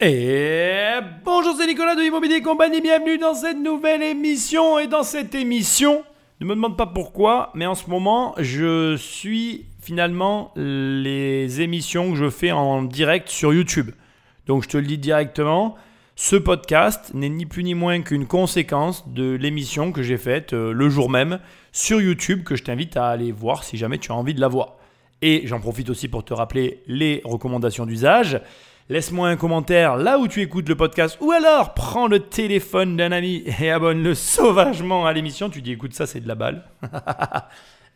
Et bonjour, c'est Nicolas de Immobilier Compagnie, bienvenue dans cette nouvelle émission. Et dans cette émission, ne me demande pas pourquoi, mais en ce moment, je suis finalement les émissions que je fais en direct sur YouTube. Donc je te le dis directement, ce podcast n'est ni plus ni moins qu'une conséquence de l'émission que j'ai faite euh, le jour même sur YouTube, que je t'invite à aller voir si jamais tu as envie de la voir. Et j'en profite aussi pour te rappeler les recommandations d'usage. Laisse-moi un commentaire là où tu écoutes le podcast ou alors prends le téléphone d'un ami et abonne-le sauvagement à l'émission. Tu dis écoute ça c'est de la balle.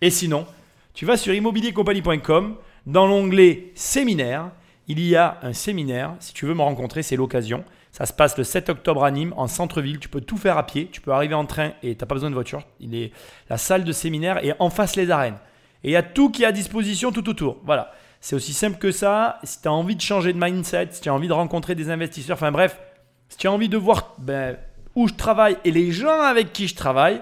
et sinon, tu vas sur immobiliercompagnie.com dans l'onglet séminaire. Il y a un séminaire. Si tu veux me rencontrer, c'est l'occasion. Ça se passe le 7 octobre à Nîmes, en centre-ville. Tu peux tout faire à pied. Tu peux arriver en train et tu n'as pas besoin de voiture. Il est, la salle de séminaire est en face les arènes. Et il y a tout qui est à disposition tout autour. Voilà. C'est aussi simple que ça. Si tu as envie de changer de mindset, si tu as envie de rencontrer des investisseurs, enfin bref, si tu as envie de voir ben, où je travaille et les gens avec qui je travaille,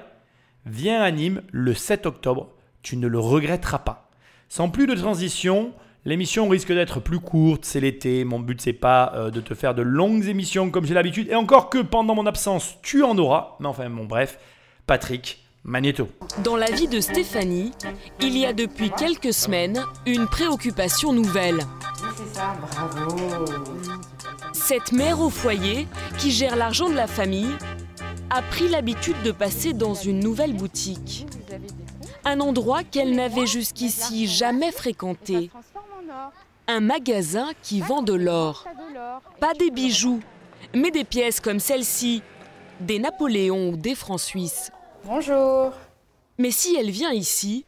viens à Nîmes le 7 octobre. Tu ne le regretteras pas. Sans plus de transition, l'émission risque d'être plus courte, c'est l'été. Mon but c'est pas euh, de te faire de longues émissions comme j'ai l'habitude. Et encore que pendant mon absence, tu en auras. Mais enfin bon bref, Patrick, Dans la vie de Stéphanie, il y a depuis quelques semaines une préoccupation nouvelle. Cette mère au foyer, qui gère l'argent de la famille, a pris l'habitude de passer dans une nouvelle boutique. Un endroit qu'elle n'avait jusqu'ici jamais fréquenté. Un magasin qui vend de l'or. Pas des bijoux, mais des pièces comme celle-ci, des Napoléons ou des francs suisses. Bonjour. Mais si elle vient ici,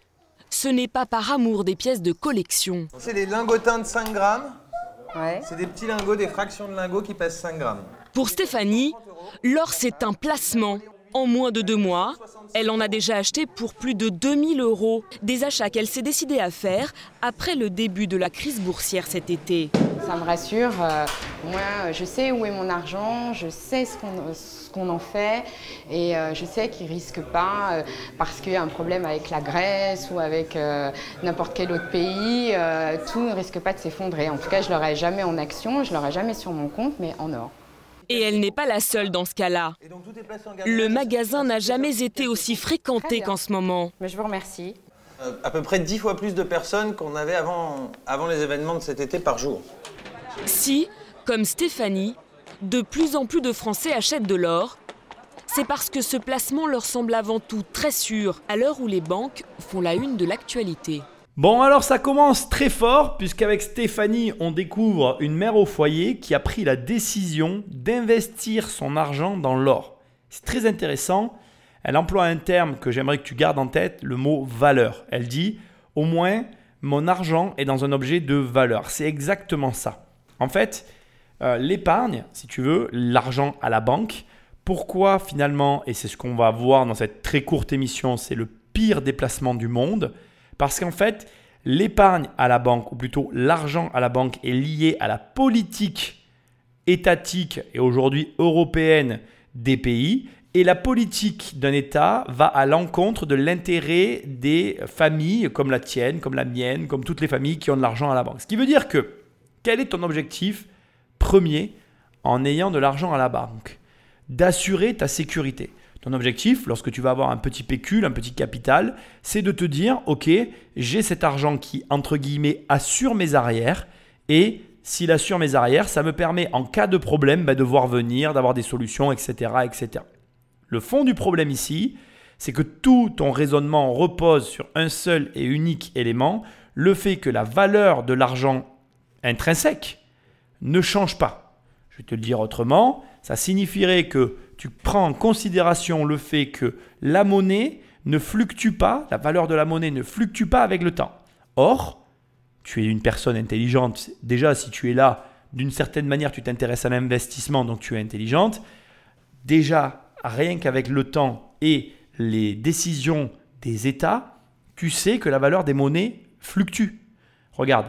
ce n'est pas par amour des pièces de collection. C'est des lingotins de 5 grammes. Ouais. C'est des petits lingots, des fractions de lingots qui pèsent 5 grammes. Pour Stéphanie, l'or c'est un placement. En moins de deux mois, elle en a déjà acheté pour plus de 2000 euros. Des achats qu'elle s'est décidée à faire après le début de la crise boursière cet été. Ça me rassure. euh, moi, je sais où est mon argent, je sais ce qu'on qu'on en fait et euh, je sais qu'il risque pas euh, parce qu'il y a un problème avec la Grèce ou avec euh, n'importe quel autre pays. euh, tout ne risque pas de s'effondrer. En tout cas, je l'aurai jamais en action, je l'aurai jamais sur mon compte, mais en or. Et elle n'est pas la seule dans ce cas-là. Le magasin n'a jamais été aussi fréquenté qu'en ce moment. Mais je vous remercie. Euh, à peu près 10 fois plus de personnes qu'on avait avant, avant les événements de cet été par jour. Si, comme Stéphanie, de plus en plus de Français achètent de l'or, c'est parce que ce placement leur semble avant tout très sûr à l'heure où les banques font la une de l'actualité. Bon alors ça commence très fort puisqu'avec Stéphanie on découvre une mère au foyer qui a pris la décision d'investir son argent dans l'or. C'est très intéressant. Elle emploie un terme que j'aimerais que tu gardes en tête, le mot valeur. Elle dit au moins mon argent est dans un objet de valeur. C'est exactement ça. En fait, euh, l'épargne, si tu veux, l'argent à la banque, pourquoi finalement, et c'est ce qu'on va voir dans cette très courte émission, c'est le pire déplacement du monde, parce qu'en fait, l'épargne à la banque, ou plutôt l'argent à la banque, est lié à la politique étatique et aujourd'hui européenne des pays. Et la politique d'un État va à l'encontre de l'intérêt des familles comme la tienne, comme la mienne, comme toutes les familles qui ont de l'argent à la banque. Ce qui veut dire que, quel est ton objectif premier en ayant de l'argent à la banque? D'assurer ta sécurité. Ton objectif, lorsque tu vas avoir un petit pécule, un petit capital, c'est de te dire, OK, j'ai cet argent qui, entre guillemets, assure mes arrières. Et s'il assure mes arrières, ça me permet, en cas de problème, bah, de voir venir, d'avoir des solutions, etc., etc. Le fond du problème ici, c'est que tout ton raisonnement repose sur un seul et unique élément, le fait que la valeur de l'argent intrinsèque ne change pas. Je vais te le dire autrement, ça signifierait que tu prends en considération le fait que la monnaie ne fluctue pas, la valeur de la monnaie ne fluctue pas avec le temps. Or, tu es une personne intelligente. Déjà, si tu es là, d'une certaine manière, tu t'intéresses à l'investissement, donc tu es intelligente. Déjà, rien qu'avec le temps et les décisions des États, tu sais que la valeur des monnaies fluctue. Regarde,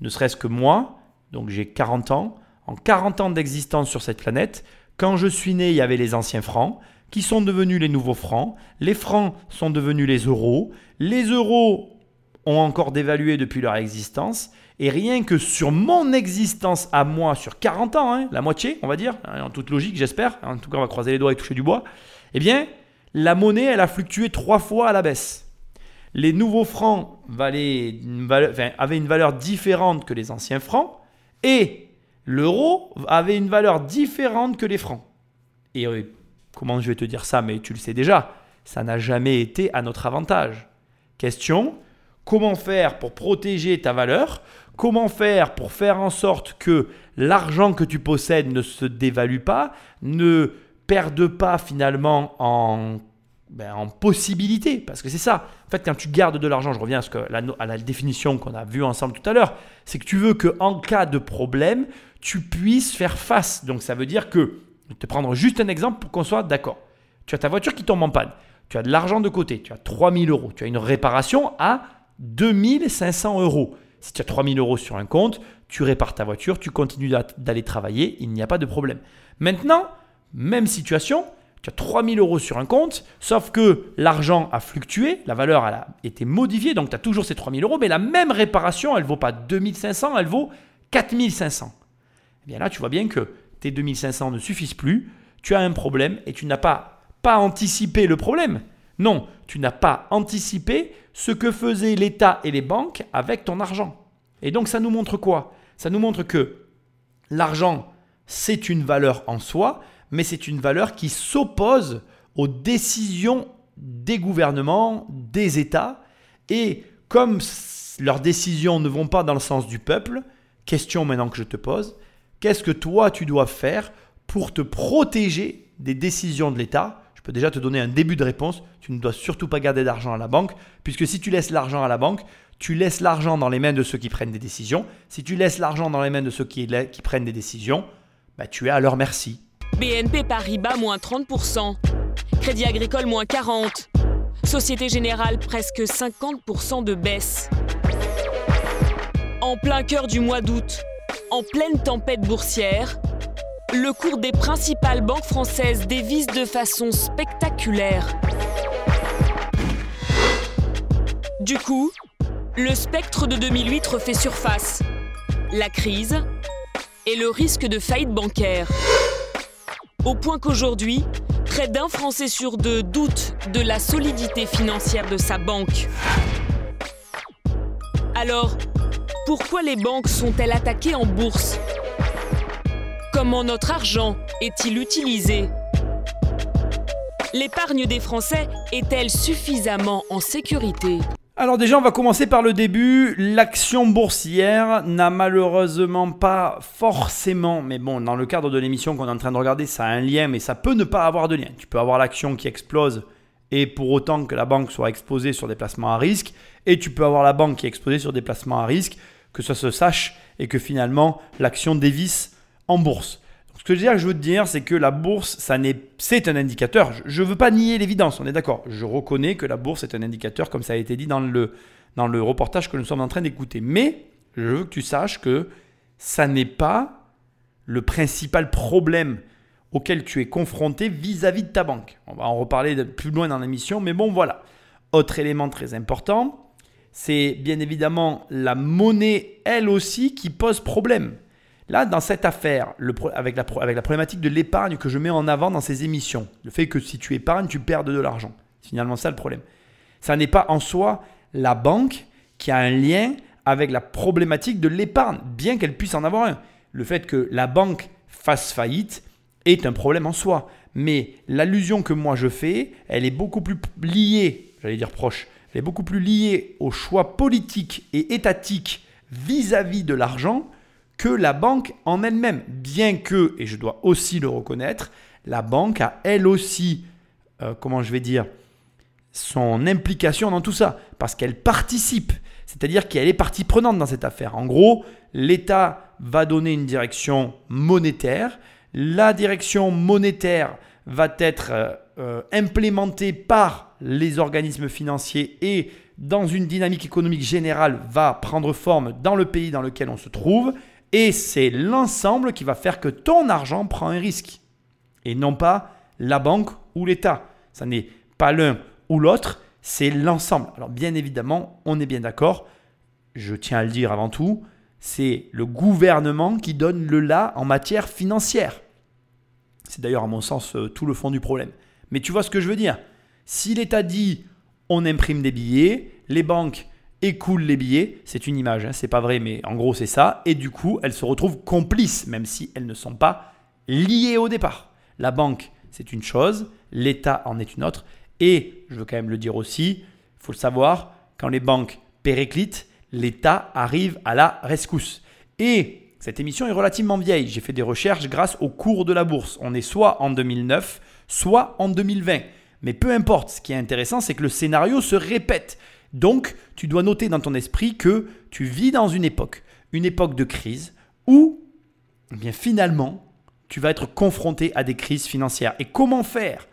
ne serait-ce que moi, donc j'ai 40 ans, en 40 ans d'existence sur cette planète, quand je suis né, il y avait les anciens francs, qui sont devenus les nouveaux francs, les francs sont devenus les euros, les euros ont encore dévalué depuis leur existence. Et rien que sur mon existence à moi, sur 40 ans, hein, la moitié, on va dire, hein, en toute logique, j'espère, en tout cas on va croiser les doigts et toucher du bois, eh bien, la monnaie, elle a fluctué trois fois à la baisse. Les nouveaux francs avaient une valeur différente que les anciens francs, et l'euro avait une valeur différente que les francs. Et euh, comment je vais te dire ça, mais tu le sais déjà, ça n'a jamais été à notre avantage. Question, comment faire pour protéger ta valeur? Comment faire pour faire en sorte que l'argent que tu possèdes ne se dévalue pas, ne perde pas finalement en, ben, en possibilité Parce que c'est ça. En fait, quand tu gardes de l'argent, je reviens à, ce que, à la définition qu'on a vue ensemble tout à l'heure, c'est que tu veux qu'en cas de problème, tu puisses faire face. Donc ça veut dire que, je vais te prendre juste un exemple pour qu'on soit d'accord. Tu as ta voiture qui tombe en panne, tu as de l'argent de côté, tu as 3000 euros, tu as une réparation à 2500 euros. Si tu as 3000 euros sur un compte, tu répares ta voiture, tu continues d'aller travailler, il n'y a pas de problème. Maintenant, même situation, tu as 3000 euros sur un compte, sauf que l'argent a fluctué, la valeur a été modifiée, donc tu as toujours ces 3000 euros, mais la même réparation, elle ne vaut pas 2500, elle vaut 4500. Eh bien là, tu vois bien que tes 2500 ne suffisent plus, tu as un problème et tu n'as pas, pas anticipé le problème. Non, tu n'as pas anticipé ce que faisaient l'État et les banques avec ton argent. Et donc ça nous montre quoi? Ça nous montre que l'argent, c'est une valeur en soi, mais c'est une valeur qui s'oppose aux décisions des gouvernements, des États. Et comme leurs décisions ne vont pas dans le sens du peuple, question maintenant que je te pose, qu'est-ce que toi tu dois faire pour te protéger des décisions de l'État? Peux déjà te donner un début de réponse. Tu ne dois surtout pas garder d'argent à la banque, puisque si tu laisses l'argent à la banque, tu laisses l'argent dans les mains de ceux qui prennent des décisions. Si tu laisses l'argent dans les mains de ceux qui, qui prennent des décisions, bah, tu es à leur merci. BNP Paribas, moins 30%. Crédit Agricole, moins 40%. Société Générale, presque 50% de baisse. En plein cœur du mois d'août, en pleine tempête boursière, le cours des principales banques françaises dévisse de façon spectaculaire. Du coup, le spectre de 2008 refait surface. La crise et le risque de faillite bancaire. Au point qu'aujourd'hui, près d'un Français sur deux doute de la solidité financière de sa banque. Alors, pourquoi les banques sont-elles attaquées en bourse? Comment notre argent est-il utilisé? L'épargne des Français est-elle suffisamment en sécurité? Alors déjà, on va commencer par le début. L'action boursière n'a malheureusement pas forcément, mais bon, dans le cadre de l'émission qu'on est en train de regarder, ça a un lien, mais ça peut ne pas avoir de lien. Tu peux avoir l'action qui explose et pour autant que la banque soit exposée sur des placements à risque, et tu peux avoir la banque qui est exposée sur des placements à risque, que ça se sache et que finalement l'action dévisse en bourse. Ce que je veux te dire, c'est que la bourse, c'est un indicateur. Je ne veux pas nier l'évidence, on est d'accord. Je reconnais que la bourse est un indicateur, comme ça a été dit dans le, reportage que nous sommes en train d'écouter. Mais je veux que tu saches que ça n'est pas le principal problème auquel tu es confronté vis-à-vis -vis de ta banque. On va en reparler plus loin dans l'émission, mais bon voilà. Autre élément très important, c'est bien évidemment la monnaie, elle aussi, qui pose problème. Là, dans cette affaire, avec, la, problématique de l'épargne que je mets en avant dans ces émissions, le fait que si tu épargnes, tu perds de l'argent. C'est finalement ça le problème. Ça n'est pas en soi la banque qui a un lien avec la problématique de l'épargne, bien qu'elle puisse en avoir un. Le fait que la banque fasse faillite est un problème en soi. Mais l'allusion que moi je fais, elle est beaucoup plus liée, j'allais dire proche, elle est beaucoup plus liée au choix politique et étatique vis à -vis de l'argent que la banque en elle-même. Bien que, et je dois aussi le reconnaître, la banque a elle aussi, euh, comment je vais dire, son implication dans tout ça, parce qu'elle participe, c'est-à-dire qu'elle est partie prenante dans cette affaire. En gros, l'État va donner une direction monétaire, la direction monétaire va être euh, euh, implémentée par les organismes financiers et dans une dynamique économique générale va prendre forme dans le pays dans lequel on se trouve, et c'est l'ensemble qui va faire que ton argent prend un risque. Et non pas la banque ou l'État. Ça n'est pas l'un ou l'autre, c'est l'ensemble. Alors bien évidemment, on est bien d'accord, je tiens à le dire avant tout, c'est le gouvernement qui donne le là en matière financière. C'est d'ailleurs à mon sens euh, tout le fond du problème. Mais tu vois ce que je veux dire? Si l'État dit on imprime des billets, les banques écoulent les billets, c'est une image, hein, c'est pas vrai, mais en gros c'est ça, et du coup elles se retrouvent complices, même si elles ne sont pas liées au départ. La banque, c'est une chose, l'État en est une autre, et je veux quand même le dire aussi, il faut le savoir, quand les banques périclitent, l'État arrive à la rescousse. Et cette émission est relativement vieille, j'ai fait des recherches grâce au cours de la bourse. On est soit en 2009, soit en 2020. Mais peu importe, ce qui est intéressant, c'est que le scénario se répète. Donc, tu dois noter dans ton esprit que tu vis dans une époque, une époque de crise, où, eh bien finalement, tu vas être confronté à des crises financières. Et comment faire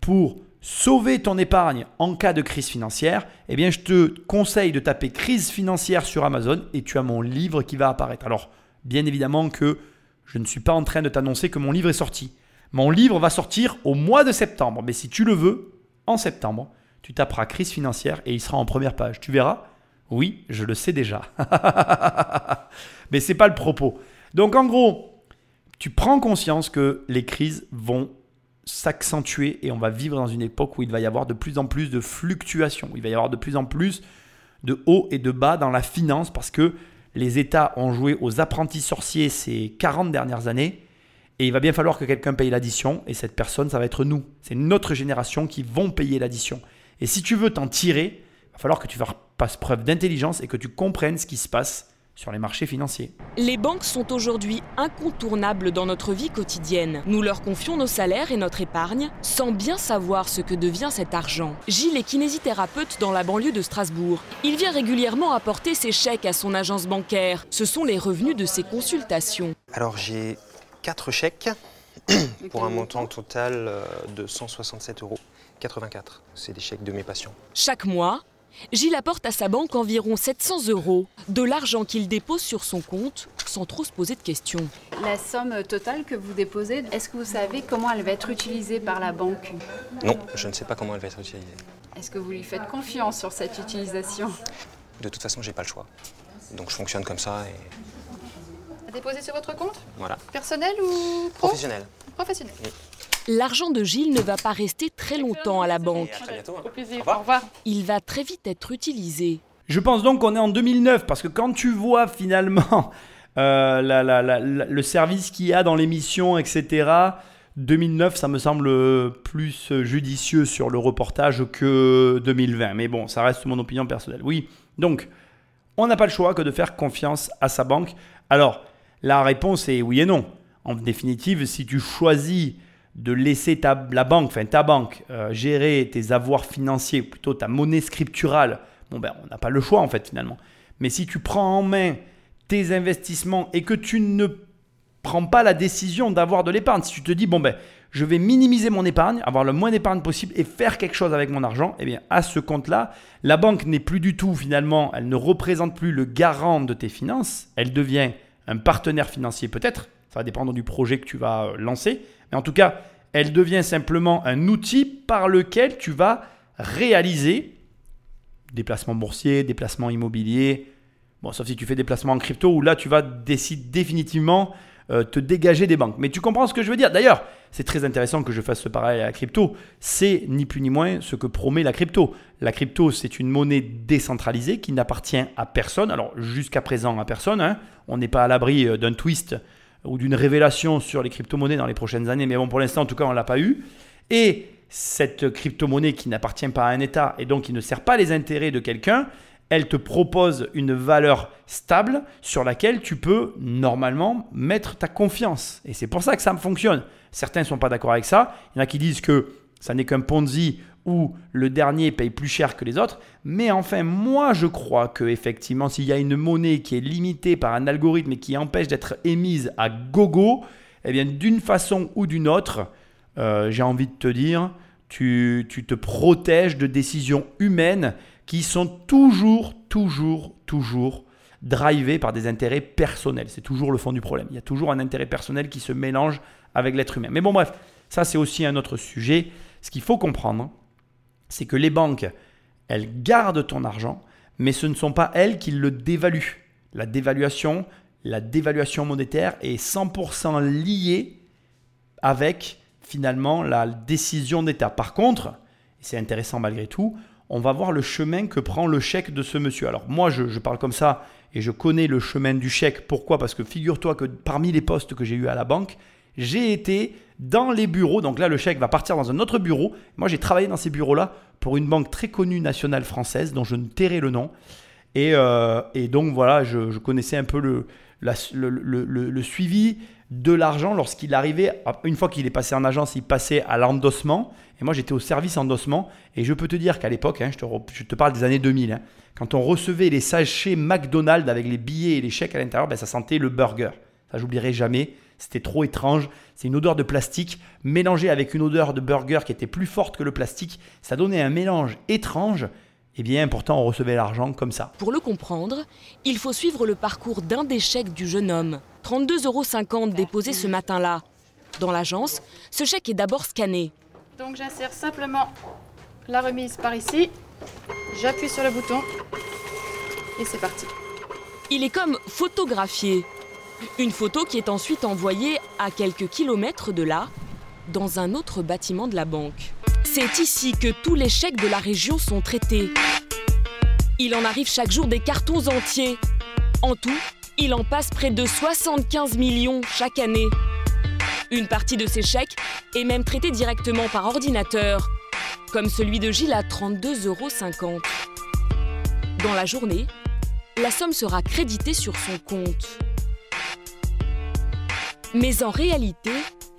pour sauver ton épargne en cas de crise financière? Eh bien, je te conseille de taper crise financière sur Amazon et tu as mon livre qui va apparaître. Alors, bien évidemment que je ne suis pas en train de t'annoncer que mon livre est sorti. Mon livre va sortir au mois de septembre. Mais si tu le veux, en septembre, tu taperas crise financière et il sera en première page. Tu verras Oui, je le sais déjà. Mais ce n'est pas le propos. Donc en gros, tu prends conscience que les crises vont s'accentuer et on va vivre dans une époque où il va y avoir de plus en plus de fluctuations, il va y avoir de plus en plus de hauts et de bas dans la finance parce que les États ont joué aux apprentis sorciers ces 40 dernières années et il va bien falloir que quelqu'un paye l'addition, et cette personne, ça va être nous. C'est notre génération qui vont payer l'addition. Et si tu veux t'en tirer, il va falloir que tu fasses preuve d'intelligence et que tu comprennes ce qui se passe sur les marchés financiers. Les banques sont aujourd'hui incontournables dans notre vie quotidienne. Nous leur confions nos salaires et notre épargne sans bien savoir ce que devient cet argent. Gilles est kinésithérapeute dans la banlieue de Strasbourg. Il vient régulièrement apporter ses chèques à son agence bancaire. Ce sont les revenus de ses consultations. Alors j'ai 4 chèques pour un montant total euh, de 167 euros. 84, c'est des chèques de mes patients. Chaque mois, Gilles apporte à sa banque environ 700 euros, de l'argent qu'il dépose sur son compte sans trop se poser de questions. La somme totale que vous déposez, est-ce que vous savez comment elle va être utilisée par la banque? Non, je ne sais pas comment elle va être utilisée. Est-ce que vous lui faites confiance sur cette utilisation? De toute façon, j'ai pas le choix. Donc je fonctionne comme ça et Déposer sur votre compte? Voilà. Personnel ou pro? Professionnel. Professionnel. L'argent de Gilles ne va pas rester très longtemps à la banque. À très bientôt. hein. Au plaisir. revoir. Au revoir. Il va très vite être utilisé. Je pense donc qu'on est en 2009 parce que quand tu vois finalement euh, la- la- la- la- le service qu'il y a dans l'émission, etc., 2009, ça me semble plus judicieux sur le reportage que 2020. Mais bon, ça reste mon opinion personnelle. Oui, donc, on n'a pas le choix que de faire confiance à sa banque. Alors, la réponse est oui et non. En définitive, si tu choisis de laisser ta, banque, enfin ta banque, euh, gérer tes avoirs financiers, plutôt ta monnaie scripturale, bon ben on n'a pas le choix en fait finalement. Mais si tu prends en main tes investissements et que tu ne prends pas la décision d'avoir de l'épargne, si tu te dis bon ben je vais minimiser mon épargne, avoir le moins d'épargne possible et faire quelque chose avec mon argent, eh bien à ce compte-là, la banque n'est plus du tout finalement, elle ne représente plus le garant de tes finances, elle devient un partenaire financier peut-être, ça va dépendre du projet que tu vas euh, lancer, mais en tout cas, elle devient simplement un outil par lequel tu vas réaliser des placements boursiers, des placements immobiliers, bon, sauf si tu fais des placements en crypto où là tu vas décider définitivement euh, te dégager des banques. Mais tu comprends ce que je veux dire D'ailleurs, c'est très intéressant que je fasse ce pareil à la crypto. C'est ni plus ni moins ce que promet la crypto. La crypto, c'est une monnaie décentralisée qui n'appartient à personne. Alors jusqu'à présent à personne. hein. On n'est pas à l'abri euh, d'un twist ou d'une révélation sur les crypto-monnaies dans les prochaines années. Mais bon, pour l'instant, en tout cas, on ne l'a pas eu. Et cette crypto-monnaie qui n'appartient pas à un État et donc qui ne sert pas les intérêts de quelqu'un, elle te propose une valeur stable sur laquelle tu peux normalement mettre ta confiance. Et c'est pour ça que ça fonctionne. Certains ne sont pas d'accord avec ça. Il y en a qui disent que ça n'est qu'un Ponzi où le dernier paye plus cher que les autres. Mais enfin, moi, je crois que effectivement, s'il y a une monnaie qui est limitée par un algorithme et qui empêche d'être émise à gogo, eh bien, d'une façon ou d'une autre, euh, j'ai envie de te dire, tu, tu te protèges de décisions humaines qui sont toujours, toujours, toujours drivées par des intérêts personnels. C'est toujours le fond du problème. Il y a toujours un intérêt personnel qui se mélange avec l'être humain. Mais bon, bref, ça c'est aussi un autre sujet. Ce qu'il faut comprendre, c'est que les banques, elles gardent ton argent, mais ce ne sont pas elles qui le dévaluent. La dévaluation, la dévaluation monétaire est 100% liée avec finalement la décision d'État. Par contre, c'est intéressant malgré tout, on va voir le chemin que prend le chèque de ce monsieur. Alors moi, je, parle comme ça et je connais le chemin du chèque. Pourquoi? Parce que figure-toi que parmi les postes que j'ai eu à la banque, j'ai été dans les bureaux. Donc là, le chèque va partir dans un autre bureau. Moi, j'ai travaillé dans ces bureaux-là pour une banque très connue nationale française dont je ne tairai le nom. Et, euh, donc voilà, je, connaissais un peu le, suivi de l'argent lorsqu'il arrivait. Une fois qu'il est passé en agence, il passait à l'endossement. Et moi, j'étais au service endossement. Et je peux te dire qu'à l'époque, hein, je, te, je, te, parle des années 2000, hein, quand on recevait les sachets McDonald's avec les billets et les chèques à l'intérieur, ben, ça sentait le burger. Ça, j'oublierai jamais. C'était trop étrange. C'est une odeur de plastique mélangée avec une odeur de burger qui était plus forte que le plastique. Ça donnait un mélange étrange. Eh bien, pourtant, on recevait l'argent comme ça. Pour le comprendre, il faut suivre le parcours d'un des chèques du jeune homme. 32,50 euros déposés ce matin-là. Dans l'agence, ce chèque est d'abord scanné. Donc j'insère simplement la remise par ici. J'appuie sur le bouton et c'est parti. Il est comme photographié. Une photo qui est ensuite envoyée à quelques kilomètres de là, dans un autre bâtiment de la banque. C'est ici que tous les chèques de la région sont traités. Il en arrive chaque jour des cartons entiers. En tout, il en passe près de 75 millions chaque année. Une partie de ces chèques est même traitée directement par ordinateur, comme celui de Gilles à 32,50 euros. Dans la journée, la somme sera créditée sur son compte. Mais en réalité,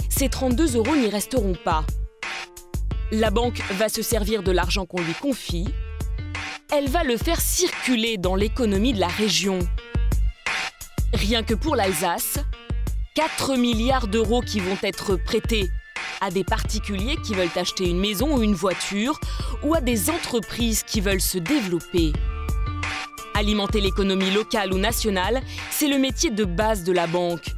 ces 32 euros n'y resteront pas. La banque va se servir de l'argent qu'on lui confie. Elle va le faire circuler dans l'économie de la région. Rien que pour l'Alsace, 4 milliards d'euros qui vont être prêtés à des particuliers qui veulent acheter une maison ou une voiture ou à des entreprises qui veulent se développer. Alimenter l'économie locale ou nationale, c'est le métier de base de la banque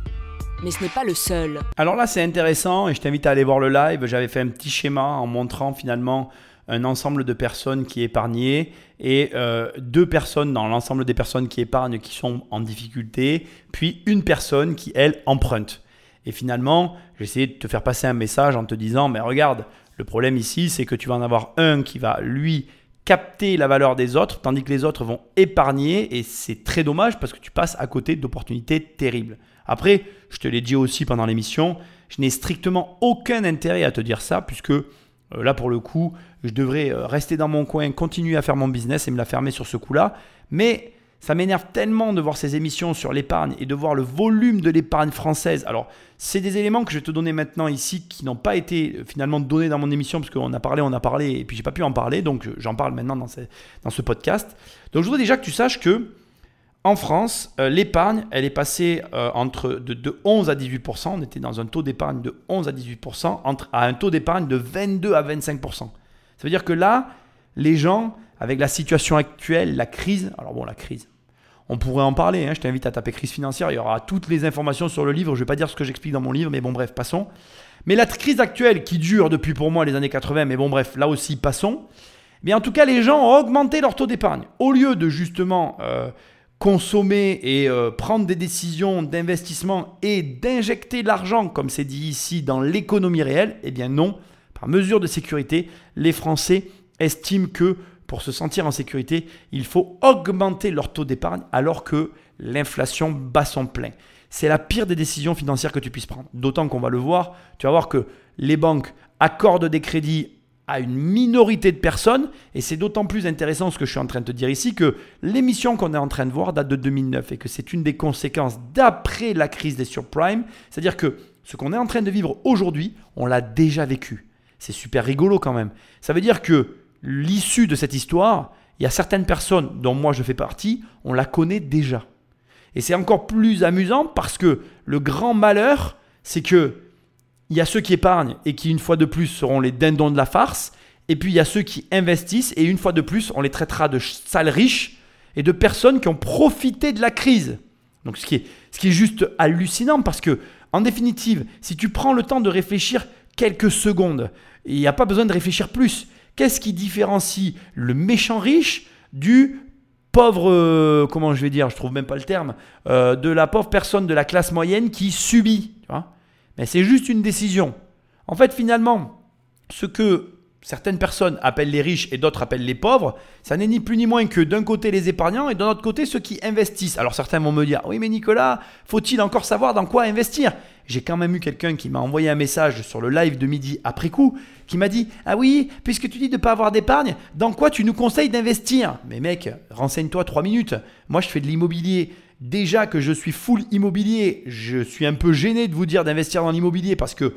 mais ce n'est pas le seul. Alors là, c'est intéressant et je t'invite à aller voir le live. J'avais fait un petit schéma en montrant finalement un ensemble de personnes qui épargnaient et euh, deux personnes dans l'ensemble des personnes qui épargnent qui sont en difficulté, puis une personne qui, elle, emprunte. Et finalement, j'ai essayé de te faire passer un message en te disant, mais regarde, le problème ici, c'est que tu vas en avoir un qui va, lui, capter la valeur des autres, tandis que les autres vont épargner, et c'est très dommage parce que tu passes à côté d'opportunités terribles. Après, je te l'ai dit aussi pendant l'émission, je n'ai strictement aucun intérêt à te dire ça, puisque euh, là, pour le coup, je devrais euh, rester dans mon coin, continuer à faire mon business et me la fermer sur ce coup-là. Mais ça m'énerve tellement de voir ces émissions sur l'épargne et de voir le volume de l'épargne française. Alors, c'est des éléments que je vais te donner maintenant ici qui n'ont pas été euh, finalement donnés dans mon émission parce qu'on a parlé, on a parlé et puis j'ai pas pu en parler. Donc, j'en parle maintenant dans ce, dans ce podcast. Donc, je voudrais déjà que tu saches que en France, euh, l'épargne, elle est passée euh, entre de, 11 à 18%. On était dans un taux d'épargne de 11 à 18%, entre, à un taux d'épargne de 22 à 25%. Ça veut dire que là, les gens, avec la situation actuelle, la crise, alors bon, la crise, on pourrait en parler, hein, je t'invite à taper crise financière, il y aura toutes les informations sur le livre, je ne vais pas dire ce que j'explique dans mon livre, mais bon bref, passons. Mais la crise actuelle qui dure depuis pour moi les années 80, mais bon bref, là aussi, passons. Mais en tout cas, les gens ont augmenté leur taux d'épargne. Au lieu de justement... Euh, consommer et euh, prendre des décisions d'investissement et d'injecter l'argent, comme c'est dit ici, dans l'économie réelle, eh bien non. Par mesure de sécurité, les Français estiment que pour se sentir en sécurité, il faut augmenter leur taux d'épargne alors que l'inflation bat son plein. C'est la pire des décisions financières que tu puisses prendre. D'autant qu'on va le voir, tu vas voir que les banques accordent des crédits à une minorité de personnes. Et c'est d'autant plus intéressant ce que je suis en train de te dire ici que l'émission qu'on est en train de voir date de 2009 et que c'est une des conséquences d'après la crise des surprimes. C'est-à-dire que ce qu'on est en train de vivre aujourd'hui, on l'a déjà vécu. C'est super rigolo quand même. Ça veut dire que l'issue de cette histoire, il y a certaines personnes dont moi je fais partie, on la connaît déjà. Et c'est encore plus amusant parce que le grand malheur, c'est que il y a ceux qui épargnent et qui, une fois de plus, seront les dindons de la farce. Et puis, il y a ceux qui investissent et, une fois de plus, on les traitera de sales riches et de personnes qui ont profité de la crise. Donc, ce qui est, ce qui est juste hallucinant parce que, en définitive, si tu prends le temps de réfléchir quelques secondes, il n'y a pas besoin de réfléchir plus. Qu'est-ce qui différencie le méchant riche du pauvre, euh, comment je vais dire, je trouve même pas le terme, euh, de la pauvre personne de la classe moyenne qui subit. Tu vois? Mais c'est juste une décision. En fait, finalement, ce que certaines personnes appellent les riches et d'autres appellent les pauvres, ça n'est ni plus ni moins que d'un côté les épargnants et d'un autre côté ceux qui investissent. Alors certains vont me dire, oui mais Nicolas, faut-il encore savoir dans quoi investir? J'ai quand même eu quelqu'un qui m'a envoyé un message sur le live de midi après coup, qui m'a dit, ah oui, puisque tu dis de ne pas avoir d'épargne, dans quoi tu nous conseilles d'investir? Mais mec, renseigne-toi trois minutes. Moi je fais de l'immobilier. Déjà que je suis full immobilier, je suis un peu gêné de vous dire d'investir dans l'immobilier parce que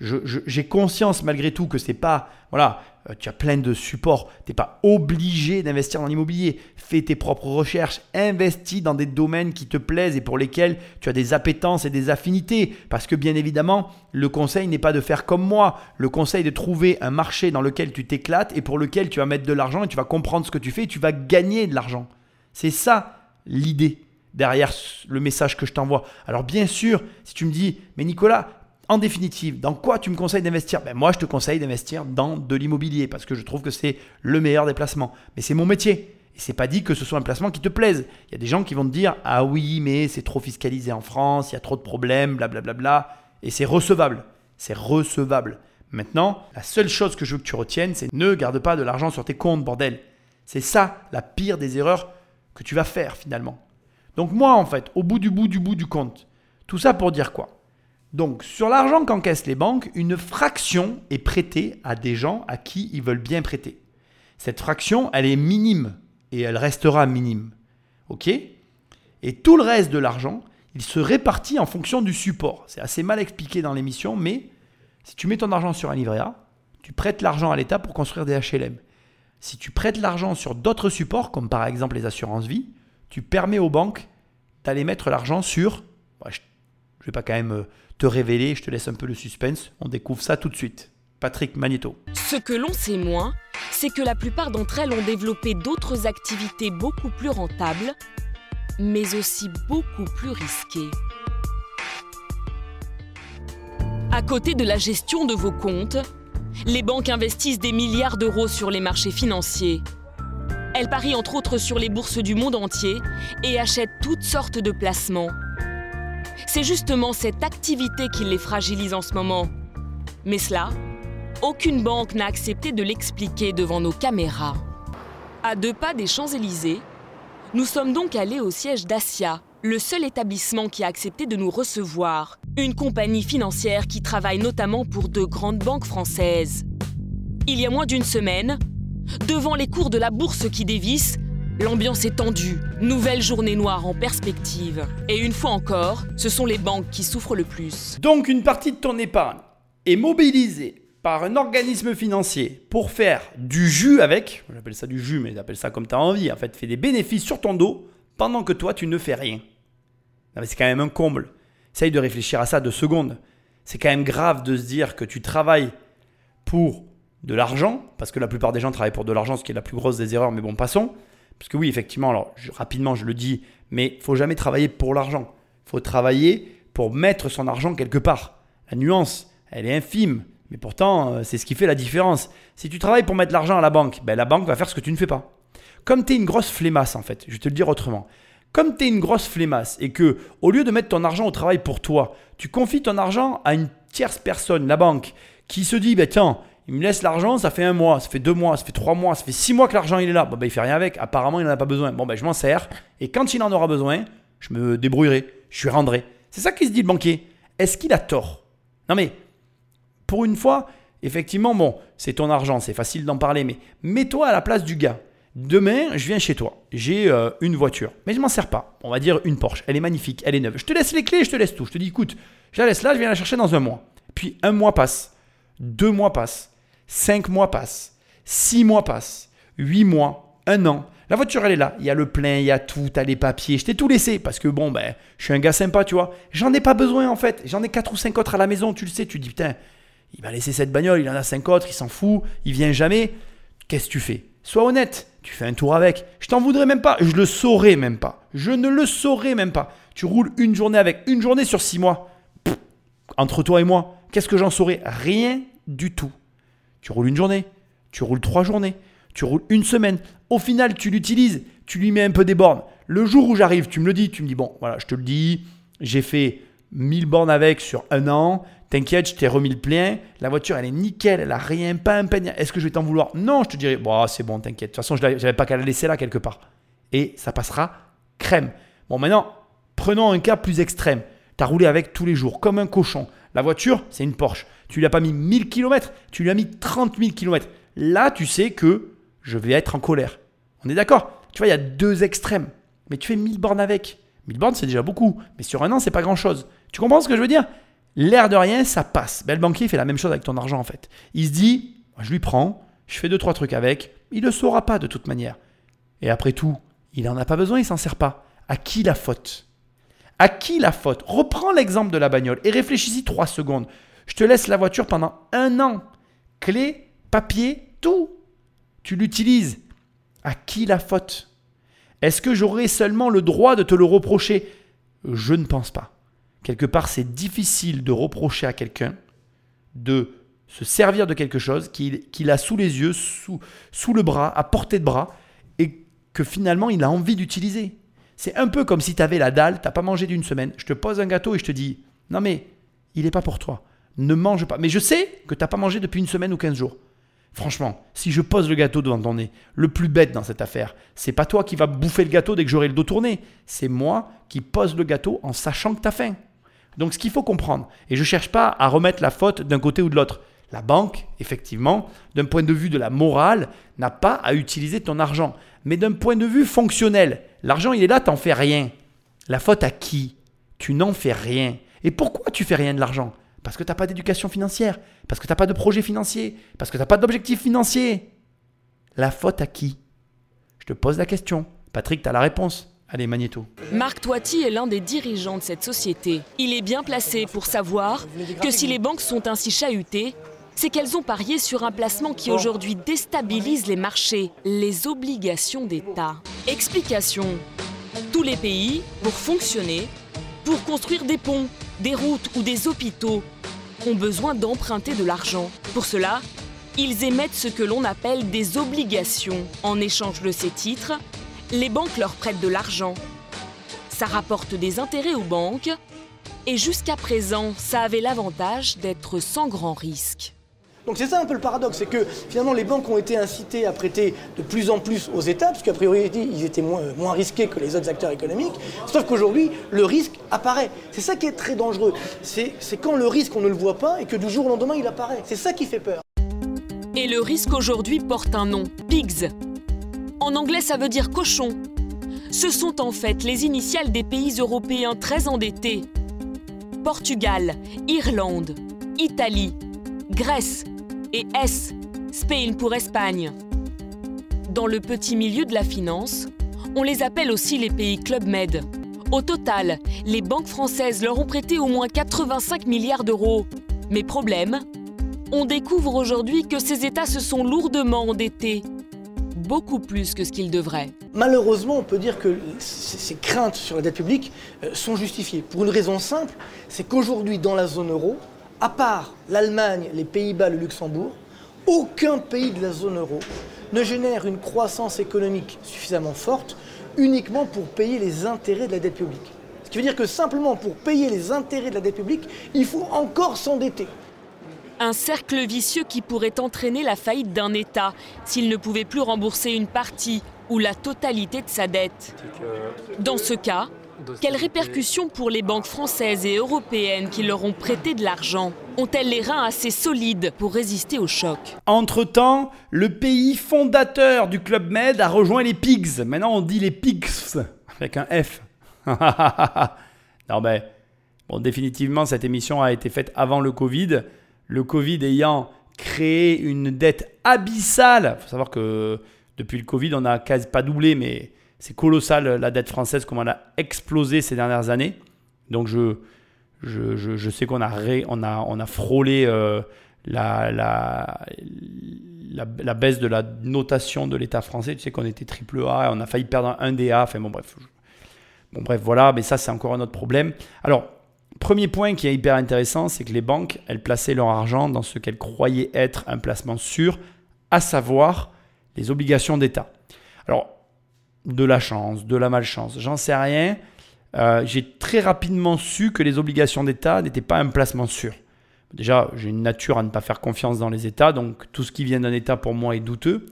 j'ai conscience malgré tout que c'est pas. Voilà, euh, tu as plein de supports. Tu n'es pas obligé d'investir dans l'immobilier. Fais tes propres recherches. Investis dans des domaines qui te plaisent et pour lesquels tu as des appétences et des affinités. Parce que bien évidemment, le conseil n'est pas de faire comme moi. Le conseil est de trouver un marché dans lequel tu t'éclates et pour lequel tu vas mettre de l'argent et tu vas comprendre ce que tu fais et tu vas gagner de l'argent. C'est ça l'idée derrière le message que je t'envoie. Alors bien sûr, si tu me dis, mais Nicolas, en définitive, dans quoi tu me conseilles d'investir? Ben Moi, je te conseille d'investir dans de l'immobilier parce que je trouve que c'est le meilleur des placements. Mais c'est mon métier. Et c'est pas dit que ce soit un placement qui te plaise. Il y a des gens qui vont te dire Ah oui, mais c'est trop fiscalisé en France, il y a trop de problèmes, blablabla. Bla, bla, bla. Et c'est recevable. C'est recevable. Maintenant, la seule chose que je veux que tu retiennes, c'est ne garde pas de l'argent sur tes comptes, bordel. C'est ça la pire des erreurs que tu vas faire finalement. Donc moi, en fait, au bout du bout du bout du compte, tout ça pour dire quoi? Donc, sur l'argent qu'encaissent les banques, une fraction est prêtée à des gens à qui ils veulent bien prêter. Cette fraction, elle est minime et elle restera minime. OK? Et tout le reste de l'argent, il se répartit en fonction du support. C'est assez mal expliqué dans l'émission, mais si tu mets ton argent sur un livret A, tu prêtes l'argent à l'État pour construire des HLM. Si tu prêtes l'argent sur d'autres supports, comme par exemple les assurances vie, tu permets aux banques d'aller mettre l'argent sur... je ne vais pas quand même euh, te révéler, je te laisse un peu le suspense, on découvre ça tout de suite. Patrick Magneto. Ce que l'on sait moins, c'est que la plupart d'entre elles ont développé d'autres activités beaucoup plus rentables, mais aussi beaucoup plus risquées. À côté de la gestion de vos comptes, les banques investissent des milliards d'euros sur les marchés financiers. Elles parient entre autres sur les bourses du monde entier et achètent toutes sortes de placements c'est justement cette activité qui les fragilise en ce moment. Mais cela, aucune banque n'a accepté de l'expliquer devant nos caméras. À deux pas des Champs-Élysées, nous sommes donc allés au siège d'Asia, le seul établissement qui a accepté de nous recevoir, une compagnie financière qui travaille notamment pour de grandes banques françaises. Il y a moins d'une semaine, devant les cours de la bourse qui dévissent, L'ambiance est tendue, nouvelle journée noire en perspective. Et une fois encore, ce sont les banques qui souffrent le plus. Donc une partie de ton épargne est mobilisée par un organisme financier pour faire du jus avec, j'appelle ça du jus, mais j'appelle ça comme tu as envie, en fait, fait des bénéfices sur ton dos pendant que toi tu ne fais rien. C'est quand même un comble. Essaye de réfléchir à ça deux secondes. C'est quand même grave de se dire que tu travailles pour de l'argent, parce que la plupart des gens travaillent pour de l'argent, ce qui est la plus grosse des erreurs, mais bon, passons. Parce que oui, effectivement, alors rapidement je le dis, mais il faut jamais travailler pour l'argent. Il faut travailler pour mettre son argent quelque part. La nuance, elle est infime, mais pourtant euh, c'est ce qui fait la différence. Si tu travailles pour mettre l'argent à la banque, ben, la banque va faire ce que tu ne fais pas. Comme tu es une grosse flémasse en fait, je vais te le dire autrement. Comme tu es une grosse flémasse et que au lieu de mettre ton argent au travail pour toi, tu confies ton argent à une tierce personne, la banque, qui se dit, ben, tiens, il me laisse l'argent, ça fait un mois, ça fait deux mois, ça fait trois mois, ça fait six mois que l'argent il est là. Bon, ben, il fait rien avec. Apparemment, il n'en a pas besoin. Bon, ben, je m'en sers. Et quand il en aura besoin, je me débrouillerai. Je lui rendrai. C'est ça qui se dit le banquier. Est-ce qu'il a tort? Non, mais pour une fois, effectivement, bon, c'est ton argent, c'est facile d'en parler, mais mets-toi à la place du gars. Demain, je viens chez toi. J'ai euh, une voiture, mais je m'en sers pas. On va dire une Porsche. Elle est magnifique, elle est neuve. Je te laisse les clés, je te laisse tout. Je te dis, écoute, je la laisse là, je viens la chercher dans un mois. Puis un mois passe, deux mois passent, 5 mois passent, 6 mois passent, 8 mois, 1 an. La voiture, elle est là. Il y a le plein, il y a tout, tu as les papiers. Je t'ai tout laissé parce que bon, ben, je suis un gars sympa, tu vois. J'en ai pas besoin en fait. J'en ai 4 ou 5 autres à la maison, tu le sais. Tu dis, putain, il m'a laissé cette bagnole, il en a 5 autres, il s'en fout, il vient jamais. Qu'est-ce que tu fais? Sois honnête. Tu fais un tour avec. Je t'en voudrais même pas. Je le saurais même pas. Je ne le saurais même pas. Tu roules une journée avec. Une journée sur 6 mois. entre toi et moi, qu'est-ce que j'en saurais? Rien du tout. Tu roules une journée, tu roules trois journées, tu roules une semaine. Au final, tu l'utilises, tu lui mets un peu des bornes. Le jour où j'arrive, tu me le dis, tu me dis, bon, voilà, je te le dis, j'ai fait 1000 bornes avec sur un an. T'inquiète, je t'ai remis le plein. La voiture, elle est nickel, elle a rien, pas un peigne. Est-ce que je vais t'en vouloir? Non, je te dirais, bon, c'est bon, t'inquiète. De toute façon, je n'avais pas qu'à la laisser là quelque part. Et ça passera crème. Bon, maintenant, prenons un cas plus extrême. Tu as roulé avec tous les jours, comme un cochon. La voiture, c'est une Porsche. Tu lui as pas mis 1000 km, tu lui as mis 30 000 km. Là, tu sais que je vais être en colère. On est d'accord? Tu vois, il y a deux extrêmes. Mais tu fais 1000 bornes avec. 1000 bornes, c'est déjà beaucoup. Mais sur un an, c'est pas grand-chose. Tu comprends ce que je veux dire? L'air de rien, ça passe. Ben, le banquier fait la même chose avec ton argent, en fait. Il se dit, je lui prends, je fais deux, trois trucs avec. Il ne le saura pas de toute manière. Et après tout, il n'en a pas besoin, il s'en sert pas. À qui la faute? À qui la faute? Reprends l'exemple de la bagnole et réfléchis-y trois secondes. Je te laisse la voiture pendant un an. Clé, papier, tout. Tu l'utilises. À qui la faute? Est-ce que j'aurai seulement le droit de te le reprocher? Je ne pense pas. Quelque part, c'est difficile de reprocher à quelqu'un de se servir de quelque chose qu'il a sous les yeux, sous, sous le bras, à portée de bras, et que finalement il a envie d'utiliser. C'est un peu comme si tu avais la dalle, tu n'as pas mangé d'une semaine, je te pose un gâteau et je te dis, non mais il n'est pas pour toi, ne mange pas. Mais je sais que tu n'as pas mangé depuis une semaine ou 15 jours. Franchement, si je pose le gâteau devant ton nez, le plus bête dans cette affaire, c'est pas toi qui vas bouffer le gâteau dès que j'aurai le dos tourné, c'est moi qui pose le gâteau en sachant que tu as faim. Donc ce qu'il faut comprendre, et je ne cherche pas à remettre la faute d'un côté ou de l'autre, la banque, effectivement, d'un point de vue de la morale, n'a pas à utiliser ton argent. Mais d'un point de vue fonctionnel, l'argent il est là, t'en fais rien. La faute à qui? Tu n'en fais rien. Et pourquoi tu fais rien de l'argent? Parce que tu n'as pas d'éducation financière, parce que tu n'as pas de projet financier, parce que tu n'as pas d'objectif financier. La faute à qui? Je te pose la question. Patrick, tu as la réponse. Allez, Magnéto. Marc Toiti est l'un des dirigeants de cette société. Il est bien placé pour savoir que si les banques sont ainsi chahutées, c'est qu'elles ont parié sur un placement qui aujourd'hui déstabilise les marchés, les obligations d'État. Explication. Tous les pays, pour fonctionner, pour construire des ponts, des routes ou des hôpitaux, ont besoin d'emprunter de l'argent. Pour cela, ils émettent ce que l'on appelle des obligations. En échange de ces titres, les banques leur prêtent de l'argent. Ça rapporte des intérêts aux banques et jusqu'à présent, ça avait l'avantage d'être sans grand risque. Donc c'est ça un peu le paradoxe, c'est que finalement les banques ont été incitées à prêter de plus en plus aux États, parce qu'a priori ils étaient moins, moins risqués que les autres acteurs économiques, sauf qu'aujourd'hui le risque apparaît. C'est ça qui est très dangereux. C'est quand le risque on ne le voit pas et que du jour au lendemain il apparaît. C'est ça qui fait peur. Et le risque aujourd'hui porte un nom, PIGS. En anglais ça veut dire cochon. Ce sont en fait les initiales des pays européens très endettés. Portugal, Irlande, Italie, Grèce, et S, Spain pour Espagne. Dans le petit milieu de la finance, on les appelle aussi les pays Club Med. Au total, les banques françaises leur ont prêté au moins 85 milliards d'euros. Mais problème, on découvre aujourd'hui que ces États se sont lourdement endettés, beaucoup plus que ce qu'ils devraient. Malheureusement, on peut dire que ces craintes sur la dette publique euh, sont justifiées. Pour une raison simple, c'est qu'aujourd'hui, dans la zone euro, à part l'Allemagne, les Pays-Bas, le Luxembourg, aucun pays de la zone euro ne génère une croissance économique suffisamment forte uniquement pour payer les intérêts de la dette publique. Ce qui veut dire que simplement pour payer les intérêts de la dette publique, il faut encore s'endetter. Un cercle vicieux qui pourrait entraîner la faillite d'un État s'il ne pouvait plus rembourser une partie ou la totalité de sa dette. Dans ce cas, quelles répercussions pour les banques françaises et européennes qui leur ont prêté de l'argent Ont-elles les reins assez solides pour résister au choc Entre-temps, le pays fondateur du Club Med a rejoint les PIGS. Maintenant, on dit les PIGS avec un F. non, mais bon, définitivement, cette émission a été faite avant le Covid. Le Covid ayant créé une dette abyssale. Il faut savoir que depuis le Covid, on n'a quasi pas doublé, mais c'est colossal la dette française, comment elle a explosé ces dernières années. Donc je, je, je, sais qu'on a, on a, on a frôlé euh, la, la, la, baisse de la notation de l'État français. Tu sais qu'on était triple A, on a failli perdre un DA. Enfin bon bref, bon bref voilà, mais ça c'est encore un autre problème. Alors premier point qui est hyper intéressant, c'est que les banques, elles plaçaient leur argent dans ce qu'elles croyaient être un placement sûr à savoir les obligations d'État. Alors, de la chance, de la malchance, j'en sais rien. Euh, j'ai très rapidement su que les obligations d'État n'étaient pas un placement sûr. Déjà, j'ai une nature à ne pas faire confiance dans les États, donc tout ce qui vient d'un État pour moi est douteux.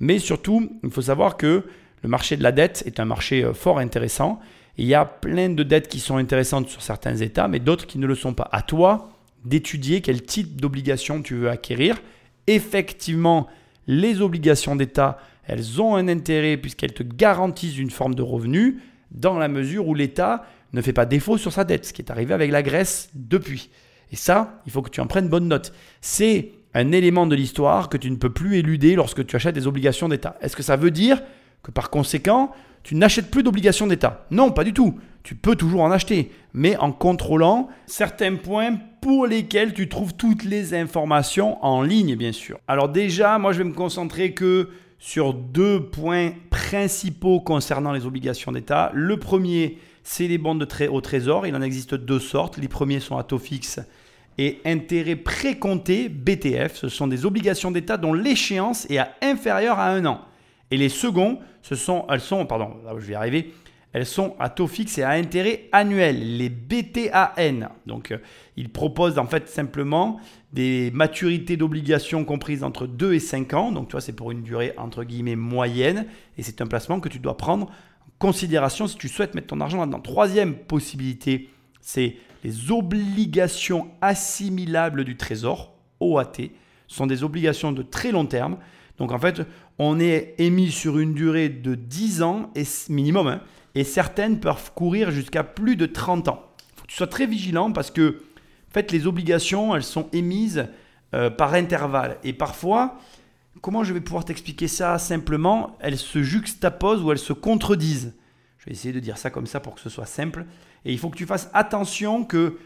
Mais surtout, il faut savoir que le marché de la dette est un marché euh, fort intéressant. il y a plein de dettes qui sont intéressantes sur certains États, mais d'autres qui ne le sont pas. À toi d'étudier quel type d'obligation tu veux acquérir. Effectivement, les obligations d'État, elles ont un intérêt puisqu'elles te garantissent une forme de revenu dans la mesure où l'État ne fait pas défaut sur sa dette, ce qui est arrivé avec la Grèce depuis. Et ça, il faut que tu en prennes bonne note. C'est un élément de l'histoire que tu ne peux plus éluder lorsque tu achètes des obligations d'État. Est-ce que ça veut dire que par conséquent, tu n'achètes plus d'obligations d'État? Non, pas du tout. Tu peux toujours en acheter, mais en contrôlant certains points pour lesquels tu trouves toutes les informations en ligne, bien sûr. Alors déjà, moi, je vais me concentrer que sur deux points principaux concernant les obligations d'État. Le premier, c'est les bons de au trésor. Il en existe deux sortes. Les premiers sont à taux fixe et intérêt précompté, BTF. Ce sont des obligations d'État dont l'échéance est inférieure à un an. Et les seconds, elles sont, pardon, là où je vais arriver, elles sont à taux fixe et à intérêt annuel, les BTAN. Donc, euh, ils proposent en fait simplement des maturités d'obligations comprises entre 2 et 5 ans. Donc, tu vois, c'est pour une durée entre guillemets moyenne. Et c'est un placement que tu dois prendre en considération si tu souhaites mettre ton argent là-dedans. Troisième possibilité, c'est les obligations assimilables du Trésor, OAT. Ce sont des obligations de très long terme. Donc, en fait, on est émis sur une durée de 10 ans et minimum, hein, et certaines peuvent courir jusqu'à plus de 30 ans. Il faut que tu sois très vigilant parce que en fait, les obligations, elles sont émises euh, par intervalle. Et parfois, comment je vais pouvoir t'expliquer ça simplement? Elles se juxtaposent ou elles se contredisent. Je vais essayer de dire ça comme ça pour que ce soit simple. Et il faut que tu fasses attention que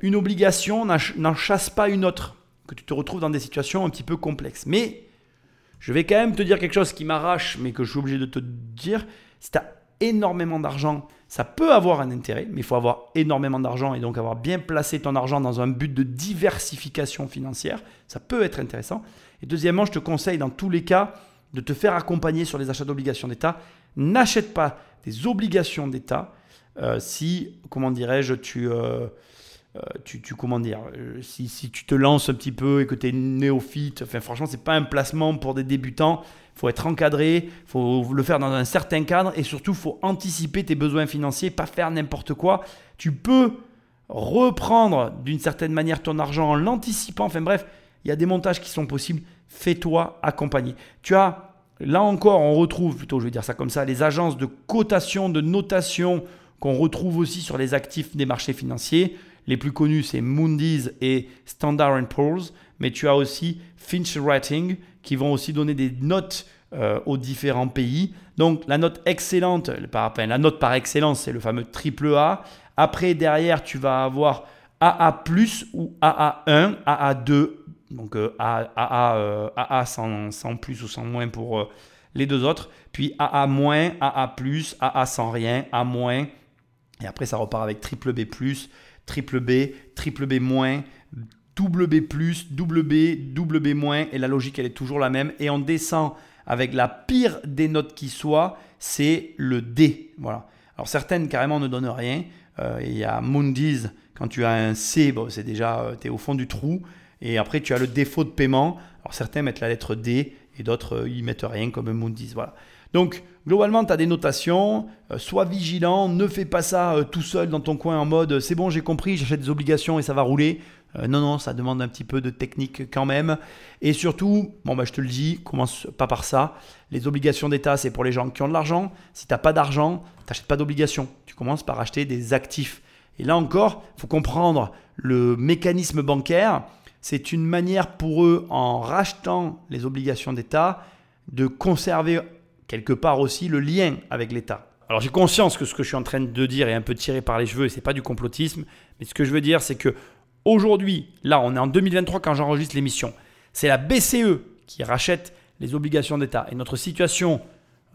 une obligation n'en chasse pas une autre, que tu te retrouves dans des situations un petit peu complexes. Mais je vais quand même te dire quelque chose qui m'arrache, mais que je suis obligé de te dire. Énormément d'argent, ça peut avoir un intérêt, mais il faut avoir énormément d'argent et donc avoir bien placé ton argent dans un but de diversification financière. Ça peut être intéressant. Et deuxièmement, je te conseille dans tous les cas de te faire accompagner sur les achats d'obligations d'État. N'achète pas des obligations d'État euh, si, comment dirais-je, tu... Euh, euh, tu, comment dire, si, tu te lances un petit peu et que tu es néophyte, enfin franchement, c'est pas un placement pour des débutants. Faut être encadré, faut le faire dans un certain cadre et surtout, faut anticiper tes besoins financiers, pas faire n'importe quoi. Tu peux reprendre d'une certaine manière ton argent en l'anticipant. Enfin bref, il y a des montages qui sont possibles. Fais-toi accompagner. Tu as, là encore, on retrouve, plutôt je vais dire ça comme ça, les agences de cotation, de notation qu'on retrouve aussi sur les actifs des marchés financiers. Les plus connus, c'est Moody's et Standard Poor's, mais tu as aussi Finch Rating qui vont aussi donner des notes euh, aux différents pays. Donc la note excellente, la note par excellence, c'est le fameux triple A. Après, derrière, tu vas avoir AA+, ou AA1, AA2, donc AA, AA, sans, plus ou sans moins pour euh, les deux autres. Puis AA-, AA+, AA sans rien, A-, et après ça repart avec triple B+, triple B, triple B double B moins, et la logique elle est toujours la même. Et on descend avec la pire des notes qui soit, c'est le D. Voilà. Alors certaines carrément ne donnent rien. Euh, il y a Moody's, quand tu as un C, c'est déjà, euh, tu es au fond du trou. Et après tu as le défaut de paiement. Alors certains mettent la lettre D et d'autres euh, ils mettent rien comme Moody's. Voilà. Donc, globalement, tu as des notations. Euh, sois vigilant. Ne fais pas ça euh, tout seul dans ton coin en mode c'est bon, j'ai compris, j'achète des obligations et ça va rouler. Euh, non, non, ça demande un petit peu de technique quand même. Et surtout, bon, bah, je te le dis, commence pas par ça. Les obligations d'État, c'est pour les gens qui ont de l'argent. Si tu n'as pas d'argent, tu pas d'obligations. Tu commences par acheter des actifs. Et là encore, il faut comprendre le mécanisme bancaire. C'est une manière pour eux, en rachetant les obligations d'État, de conserver quelque part aussi le lien avec l'État. Alors j'ai conscience que ce que je suis en train de dire est un peu tiré par les cheveux et c'est pas du complotisme, mais ce que je veux dire c'est que aujourd'hui, là on est en 2023 quand j'enregistre l'émission, c'est la BCE qui rachète les obligations d'État et notre situation,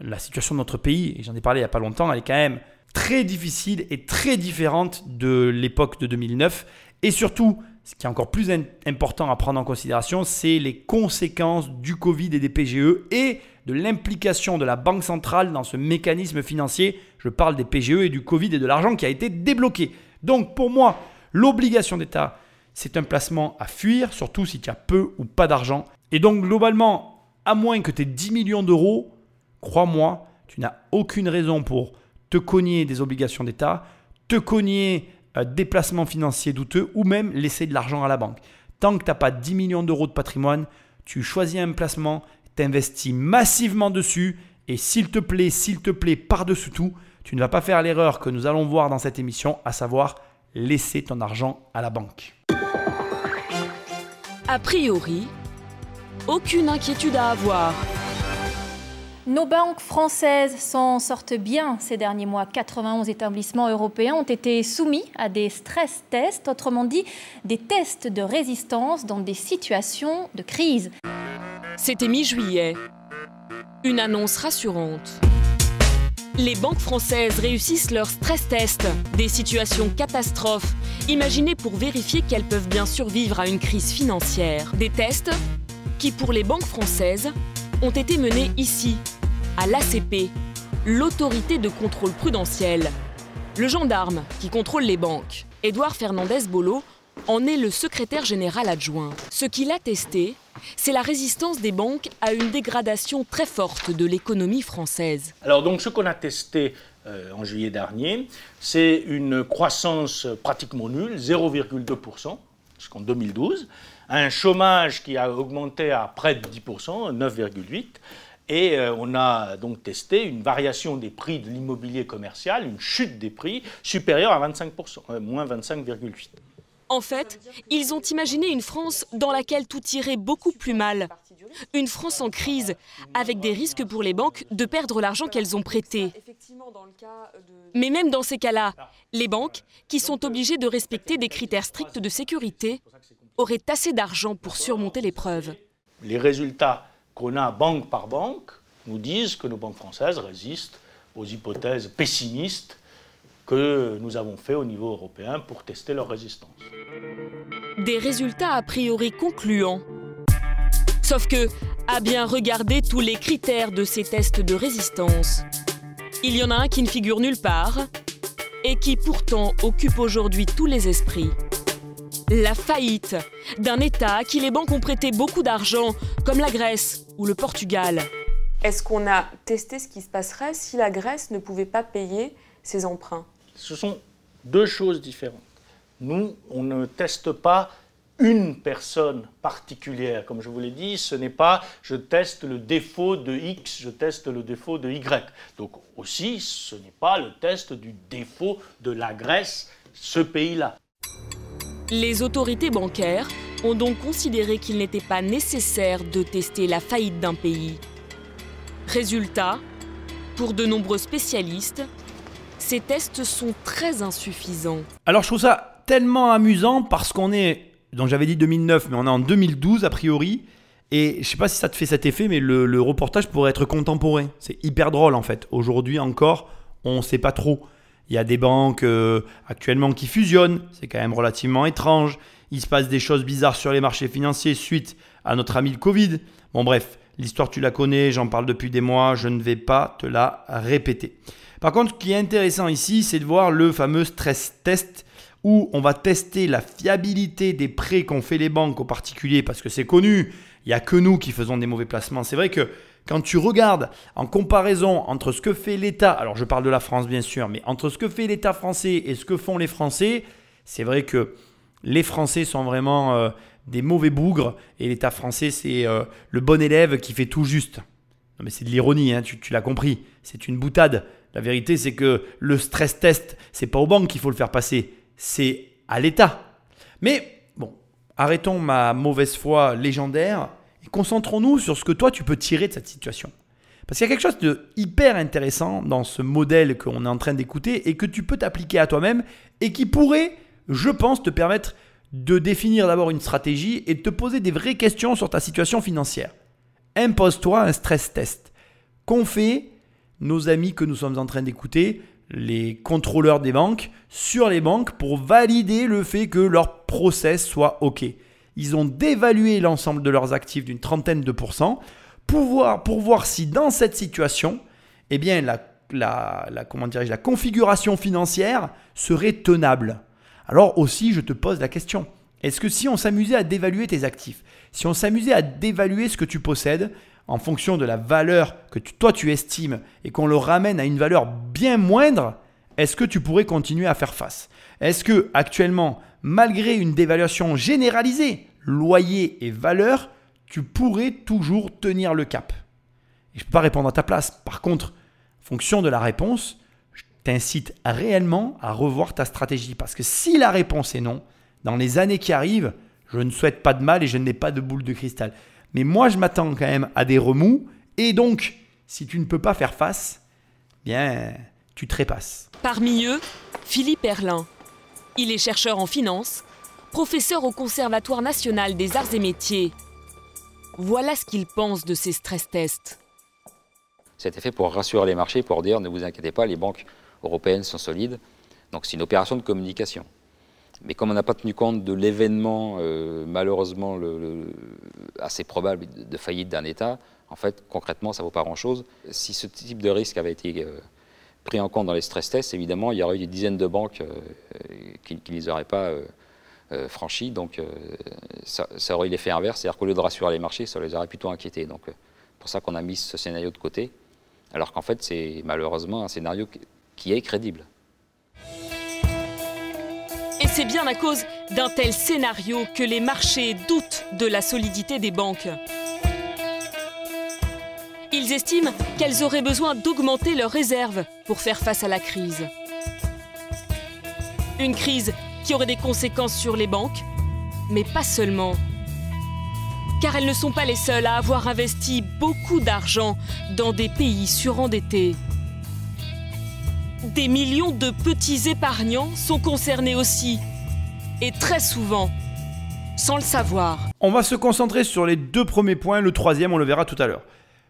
la situation de notre pays, et j'en ai parlé il n'y a pas longtemps, elle est quand même très difficile et très différente de l'époque de 2009 et surtout ce qui est encore plus important à prendre en considération, c'est les conséquences du Covid et des PGE et de l'implication de la Banque centrale dans ce mécanisme financier. Je parle des PGE et du Covid et de l'argent qui a été débloqué. Donc pour moi, l'obligation d'État, c'est un placement à fuir, surtout si tu as peu ou pas d'argent. Et donc globalement, à moins que tu aies 10 millions d'euros, crois-moi, tu n'as aucune raison pour te cogner des obligations d'État, te cogner euh, des placements financiers douteux ou même laisser de l'argent à la banque. Tant que tu n'as pas 10 millions d'euros de patrimoine, tu choisis un placement, t'investis massivement dessus et s'il te plaît, s'il te plaît, par-dessus tout, tu ne vas pas faire l'erreur que nous allons voir dans cette émission, à savoir laisser ton argent à la banque. A priori, aucune inquiétude à avoir. Nos banques françaises s'en sortent bien ces derniers mois. 91 établissements européens ont été soumis à des stress tests, autrement dit des tests de résistance dans des situations de crise. C'était mi-juillet. Une annonce rassurante. Les banques françaises réussissent leur stress test, des situations catastrophes, imaginées pour vérifier qu'elles peuvent bien survivre à une crise financière. Des tests qui, pour les banques françaises, ont été menés ici, à l'ACP, l'autorité de contrôle prudentiel. Le gendarme qui contrôle les banques, Édouard Fernandez Bolo, en est le secrétaire général adjoint. Ce qu'il a testé, c'est la résistance des banques à une dégradation très forte de l'économie française. Alors donc ce qu'on a testé euh, en juillet dernier, c'est une croissance pratiquement nulle, 0,2%, jusqu'en 2012, un chômage qui a augmenté à près de 10%, 9,8%, et euh, on a donc testé une variation des prix de l'immobilier commercial, une chute des prix supérieure à 25%, euh, moins 25,8%. En fait, ils ont imaginé une France dans laquelle tout irait beaucoup plus mal. Une France en crise, avec des risques pour les banques de perdre l'argent qu'elles ont prêté. Mais même dans ces cas-là, les banques, qui sont obligées de respecter des critères stricts de sécurité, auraient assez d'argent pour surmonter l'épreuve. Les résultats qu'on a banque par banque nous disent que nos banques françaises résistent aux hypothèses pessimistes que nous avons fait au niveau européen pour tester leur résistance. Des résultats a priori concluants. Sauf que, à bien regarder tous les critères de ces tests de résistance, il y en a un qui ne figure nulle part et qui pourtant occupe aujourd'hui tous les esprits. La faillite d'un État à qui les banques ont prêté beaucoup d'argent, comme la Grèce ou le Portugal. Est-ce qu'on a testé ce qui se passerait si la Grèce ne pouvait pas payer ses emprunts? Ce sont deux choses différentes. Nous, on ne teste pas une personne particulière. Comme je vous l'ai dit, ce n'est pas je teste le défaut de X, je teste le défaut de Y. Donc aussi, ce n'est pas le test du défaut de la Grèce, ce pays-là. Les autorités bancaires ont donc considéré qu'il n'était pas nécessaire de tester la faillite d'un pays. Résultat, pour de nombreux spécialistes, ces tests sont très insuffisants. Alors je trouve ça tellement amusant parce qu'on est, donc j'avais dit 2009, mais on est en 2012 a priori. Et je sais pas si ça te fait cet effet, mais le, le reportage pourrait être contemporain. C'est hyper drôle en fait. Aujourd'hui encore, on ne sait pas trop. Il y a des banques euh, actuellement qui fusionnent, c'est quand même relativement étrange. Il se passe des choses bizarres sur les marchés financiers suite à notre ami le Covid. Bon bref, l'histoire tu la connais, j'en parle depuis des mois, je ne vais pas te la répéter. Par contre, ce qui est intéressant ici, c'est de voir le fameux stress test où on va tester la fiabilité des prêts qu'ont fait les banques aux particuliers parce que c'est connu, il n'y a que nous qui faisons des mauvais placements. C'est vrai que quand tu regardes en comparaison entre ce que fait l'État, alors je parle de la France bien sûr, mais entre ce que fait l'État français et ce que font les Français, c'est vrai que les Français sont vraiment euh, des mauvais bougres et l'État français c'est euh, le bon élève qui fait tout juste. Non mais c'est de l'ironie, hein, tu, tu l'as compris, c'est une boutade. La vérité c'est que le stress test, c'est pas aux banques qu'il faut le faire passer, c'est à l'État. Mais bon, arrêtons ma mauvaise foi légendaire et concentrons-nous sur ce que toi tu peux tirer de cette situation. Parce qu'il y a quelque chose de hyper intéressant dans ce modèle qu'on est en train d'écouter et que tu peux t'appliquer à toi-même et qui pourrait, je pense, te permettre de définir d'abord une stratégie et de te poser des vraies questions sur ta situation financière. Impose-toi un stress test. Qu'ont fait nos amis que nous sommes en train d'écouter les contrôleurs des banques sur les banques pour valider le fait que leur process soit OK. Ils ont dévalué l'ensemble de leurs actifs d'une trentaine de pourcents pour voir, si dans cette situation, eh bien, la configuration financière serait tenable. Alors aussi, je te pose la question. Est-ce que si on s'amusait à dévaluer tes actifs, si on s'amusait à dévaluer ce que tu possèdes, en fonction de la valeur que toi tu estimes et qu'on le ramène à une valeur bien moindre, est-ce que tu pourrais continuer à faire face? Est-ce que actuellement, malgré une dévaluation généralisée, loyer et valeur, tu pourrais toujours tenir le cap? Je ne peux pas répondre à ta place. Par contre, en fonction de la réponse, je t'incite réellement à revoir ta stratégie. Parce que si la réponse est non, dans les années qui arrivent, je ne souhaite pas de mal et je n'ai pas de boule de cristal. Mais moi, je m'attends quand même à des remous. Et donc, si tu ne peux pas faire face, bien, tu trépasses. Parmi eux, Philippe Erlin. Il est chercheur en finance, professeur au Conservatoire national des arts et métiers. Voilà ce qu'il pense de ces stress tests. C'était fait pour rassurer les marchés, pour dire ne vous inquiétez pas, les banques européennes sont solides. Donc c'est une opération de communication. Mais comme on n'a pas tenu compte de l'événement, euh, malheureusement assez probable de faillite d'un État, en fait, concrètement, ça ne vaut pas grand-chose. Si ce type de risque avait été euh, pris en compte dans les stress tests, évidemment, il y aurait eu des dizaines de banques euh, qui, ne les auraient pas franchis. Donc, ça, aurait eu l'effet inverse. C'est-à-dire qu'au lieu de rassurer les marchés, ça les aurait plutôt inquiétés. Donc, c'est pour ça qu'on a mis ce scénario de côté. Alors qu'en fait, c'est malheureusement un scénario qui est crédible. Et c'est bien à cause d'un tel scénario que les marchés doutent de la solidité des banques. Ils estiment qu'elles auraient besoin d'augmenter leurs réserves pour faire face à la crise. Une crise qui aurait des conséquences sur les banques, mais pas seulement. Car elles ne sont pas les seules à avoir investi beaucoup d'argent dans des pays surendettés. Des millions de petits épargnants sont concernés aussi. Et très souvent, sans le savoir. On va se concentrer sur les deux premiers points. Le troisième, on le verra tout à l'heure.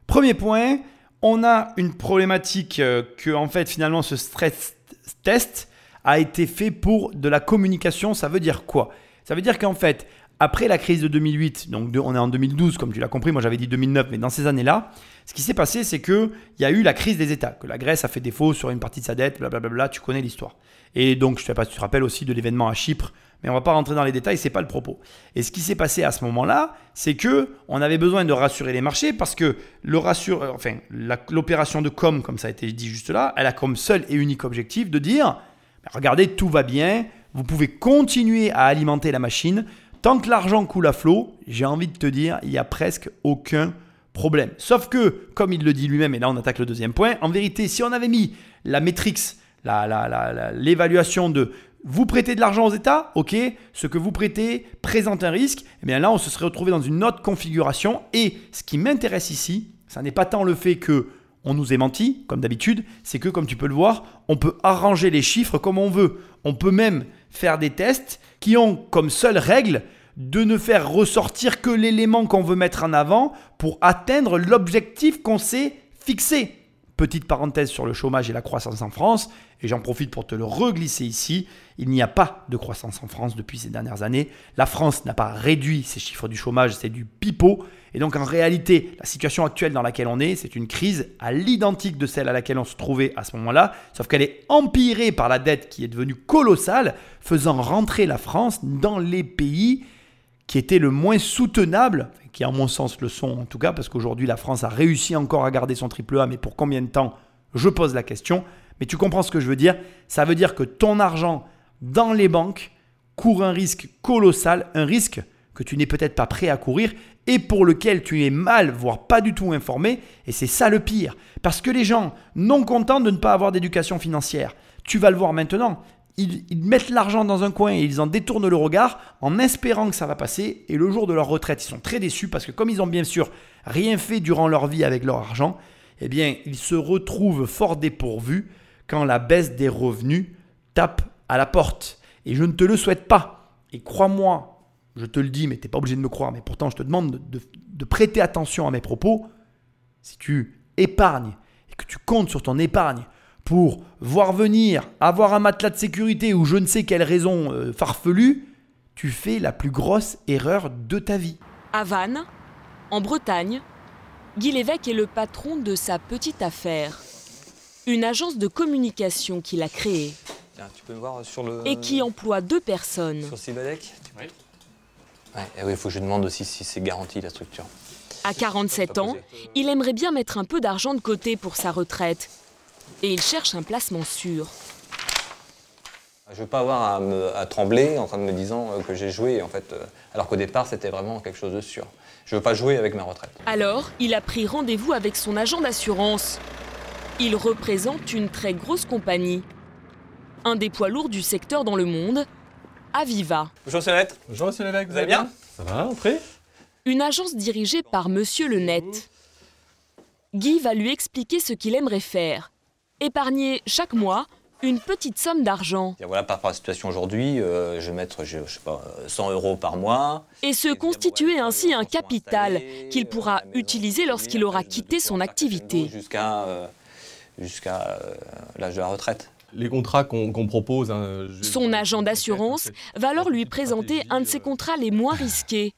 Premier point, on a une problématique euh, que, en fait, finalement, ce stress test a été fait pour de la communication. Ça veut dire quoi? Ça veut dire qu'en fait, après la crise de 2008, donc on est en 2012 comme tu l'as compris, moi j'avais dit 2009, mais dans ces années-là, ce qui s'est passé, c'est qu'il y a eu la crise des États, que la Grèce a fait défaut sur une partie de sa dette, blablabla, tu connais l'histoire. Et donc, je ne sais pas si tu te rappelles aussi de l'événement à Chypre, mais on ne va pas rentrer dans les détails, c'est pas le propos. Et ce qui s'est passé à ce moment-là, c'est que on avait besoin de rassurer les marchés parce que le rassure, euh, enfin, l'opération de com, comme ça a été dit juste là, elle a comme seul et unique objectif de dire, regardez, tout va bien, vous pouvez continuer à alimenter la machine, Tant que l'argent coule à flot, j'ai envie de te dire, il n'y a presque aucun problème. Sauf que, comme il le dit lui-même, et là on attaque le deuxième point, en vérité, si on avait mis la matrix, l'évaluation de vous prêtez de l'argent aux États, ok, ce que vous prêtez présente un risque, et eh bien là on se serait retrouvé dans une autre configuration. Et ce qui m'intéresse ici, ça n'est pas tant le fait que on nous ait menti, comme d'habitude, c'est que comme tu peux le voir, on peut arranger les chiffres comme on veut. On peut même faire des tests qui ont comme seule règle de ne faire ressortir que l'élément qu'on veut mettre en avant pour atteindre l'objectif qu'on s'est fixé. Petite parenthèse sur le chômage et la croissance en France, et j'en profite pour te le reglisser ici. Il n'y a pas de croissance en France depuis ces dernières années. La France n'a pas réduit ses chiffres du chômage, c'est du pipeau. Et donc en réalité, la situation actuelle dans laquelle on est, c'est une crise à l'identique de celle à laquelle on se trouvait à ce moment-là, sauf qu'elle est empirée par la dette qui est devenue colossale, faisant rentrer la France dans les pays qui étaient le moins soutenables, qui en mon sens le sont en tout cas, parce qu'aujourd'hui la France a réussi encore à garder son triple A, mais pour combien de temps Je pose la question. Mais tu comprends ce que je veux dire Ça veut dire que ton argent dans les banques court un risque colossal, un risque que tu n'es peut-être pas prêt à courir et pour lequel tu es mal, voire pas du tout informé. Et c'est ça le pire. Parce que les gens, non contents de ne pas avoir d'éducation financière, tu vas le voir maintenant, ils, mettent l'argent dans un coin et ils en détournent le regard en espérant que ça va passer. Et le jour de leur retraite, ils sont très déçus parce que comme ils ont bien sûr rien fait durant leur vie avec leur argent, eh bien, ils se retrouvent fort dépourvus quand la baisse des revenus tape à la porte. Et je ne te le souhaite pas. Et crois-moi, je te le dis, mais tu n'es pas obligé de me croire, mais pourtant je te demande de, prêter attention à mes propos. Si tu épargnes et que tu comptes sur ton épargne pour voir venir, avoir un matelas de sécurité ou je ne sais quelle raison euh, farfelue, tu fais la plus grosse erreur de ta vie. À Vannes, en Bretagne, Guy Lévesque est le patron de sa petite affaire. Une agence de communication qu'il a créée Tiens, tu peux me voir sur le. et qui emploie deux personnes. Sur Cybadec Oui. Ouais, et oui, il faut que je demande aussi si c'est garanti la structure. À 47 ans, il aimerait bien mettre un peu d'argent de côté pour sa retraite. Et il cherche un placement sûr. Je veux pas avoir à, me- à trembler en train de me disant euh, que j'ai joué, en fait, euh, alors qu'au départ, c'était vraiment quelque chose de sûr. Je veux pas jouer avec ma retraite. Alors, il a pris rendez-vous avec son agent d'assurance. Il représente une très grosse compagnie. Un des poids lourds du secteur dans le monde, Aviva. Bonjour, Sonnette. Bonjour, monsieur Lévesque, Vous allez bien? Ça va, entrez Une agence dirigée par Monsieur Le Net. Guy va lui expliquer ce qu'il aimerait faire. Épargner chaque mois une petite somme d'argent Et voilà, par rapport à la situation aujourd'hui, euh, je vais mettre, je, je sais pas, euh, 100 euros par mois. et se constituer ainsi un capital qu'il pourra utiliser lorsqu'il aura quitté son activité. Jusqu'à euh, jusqu'à euh, l'âge de la retraite. Les contrats qu'on propose. hein, je- Son agent d'assurance va alors lui présenter un de ses contrats les moins risqués,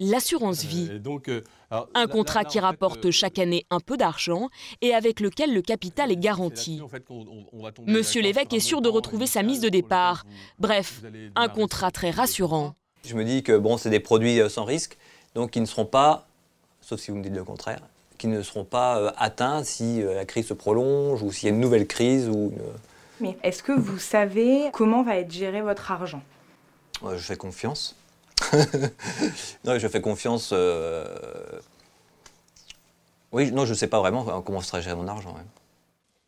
l'assurance vie. Et donc, euh, alors, Un là- contrat là- là, qui fait, rapporte euh, chaque année un peu d'argent et avec lequel le capital est garanti. en fait, qu'on- on- on va tomber Monsieur l'évêque est sûr de retrouver sa mise de départ. vous- Bref, un contrat très rassurant. Je me dis que bon, c'est des produits euh, sans risque, donc qui ne seront pas, sauf si vous me dites le contraire, qui ne seront pas euh, atteints si euh, la crise se prolonge ou s'il y a une nouvelle crise ou une- Mais est-ce que vous savez comment va être géré votre argent? Je fais confiance. non, je fais confiance. euh, Oui, non, je ne sais pas vraiment euh, comment sera géré mon argent. ouais.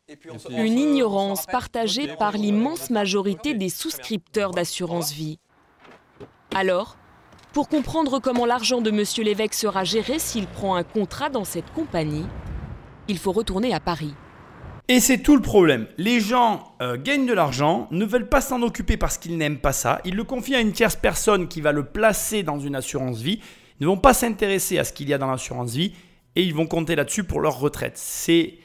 Et puis, on se- on Une se- ignorance partagée par l'immense majorité des souscripteurs d'assurance vie. Alors, pour comprendre comment l'argent de Monsieur l'évêque sera géré s'il prend un contrat dans cette compagnie, il faut retourner à Paris. Et c'est tout le problème. Les gens euh, gagnent de l'argent, ne veulent pas s'en occuper parce qu'ils n'aiment pas ça. Ils le confient à une tierce personne qui va le placer dans une assurance vie. Ils ne vont pas s'intéresser à ce qu'il y a dans l'assurance vie et ils vont compter là-dessus pour leur retraite. C'est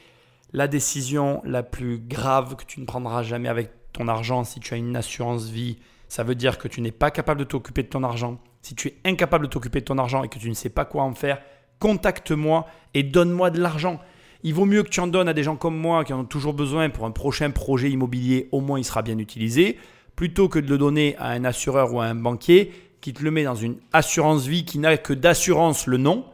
la décision la plus grave que tu ne prendras jamais avec ton argent si tu as une assurance vie. Ça veut dire que tu n'es pas capable de t'occuper de ton argent. Si tu es incapable de t'occuper de ton argent et que tu ne sais pas quoi en faire, contacte-moi et donne-moi de l'argent. Il vaut mieux que tu en donnes à des gens comme moi qui en ont toujours besoin pour un prochain projet immobilier, au moins il sera bien utilisé, plutôt que de le donner à un assureur ou à un banquier qui te le met dans une assurance vie qui n'a que d'assurance le nom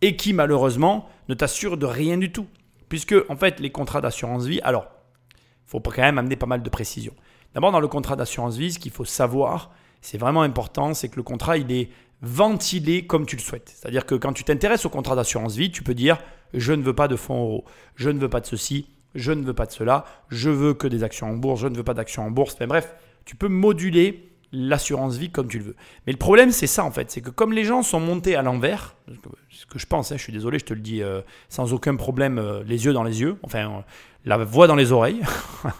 et qui malheureusement ne t'assure de rien du tout. Puisque en fait les contrats d'assurance vie, alors il faut quand même amener pas mal de précisions. D'abord dans le contrat d'assurance vie, ce qu'il faut savoir, c'est vraiment important, c'est que le contrat il est ventilé comme tu le souhaites. C'est-à-dire que quand tu t'intéresses au contrat d'assurance vie, tu peux dire je ne veux pas de fonds euros, je ne veux pas de ceci, je ne veux pas de cela, je veux que des actions en bourse, je ne veux pas d'actions en bourse. Mais bref, tu peux moduler l'assurance vie comme tu le veux. Mais le problème, c'est ça en fait, c'est que comme les gens sont montés à l'envers, ce que je pense, hein, je suis désolé, je te le dis euh, sans aucun problème, euh, les yeux dans les yeux, enfin euh, la voix dans les oreilles.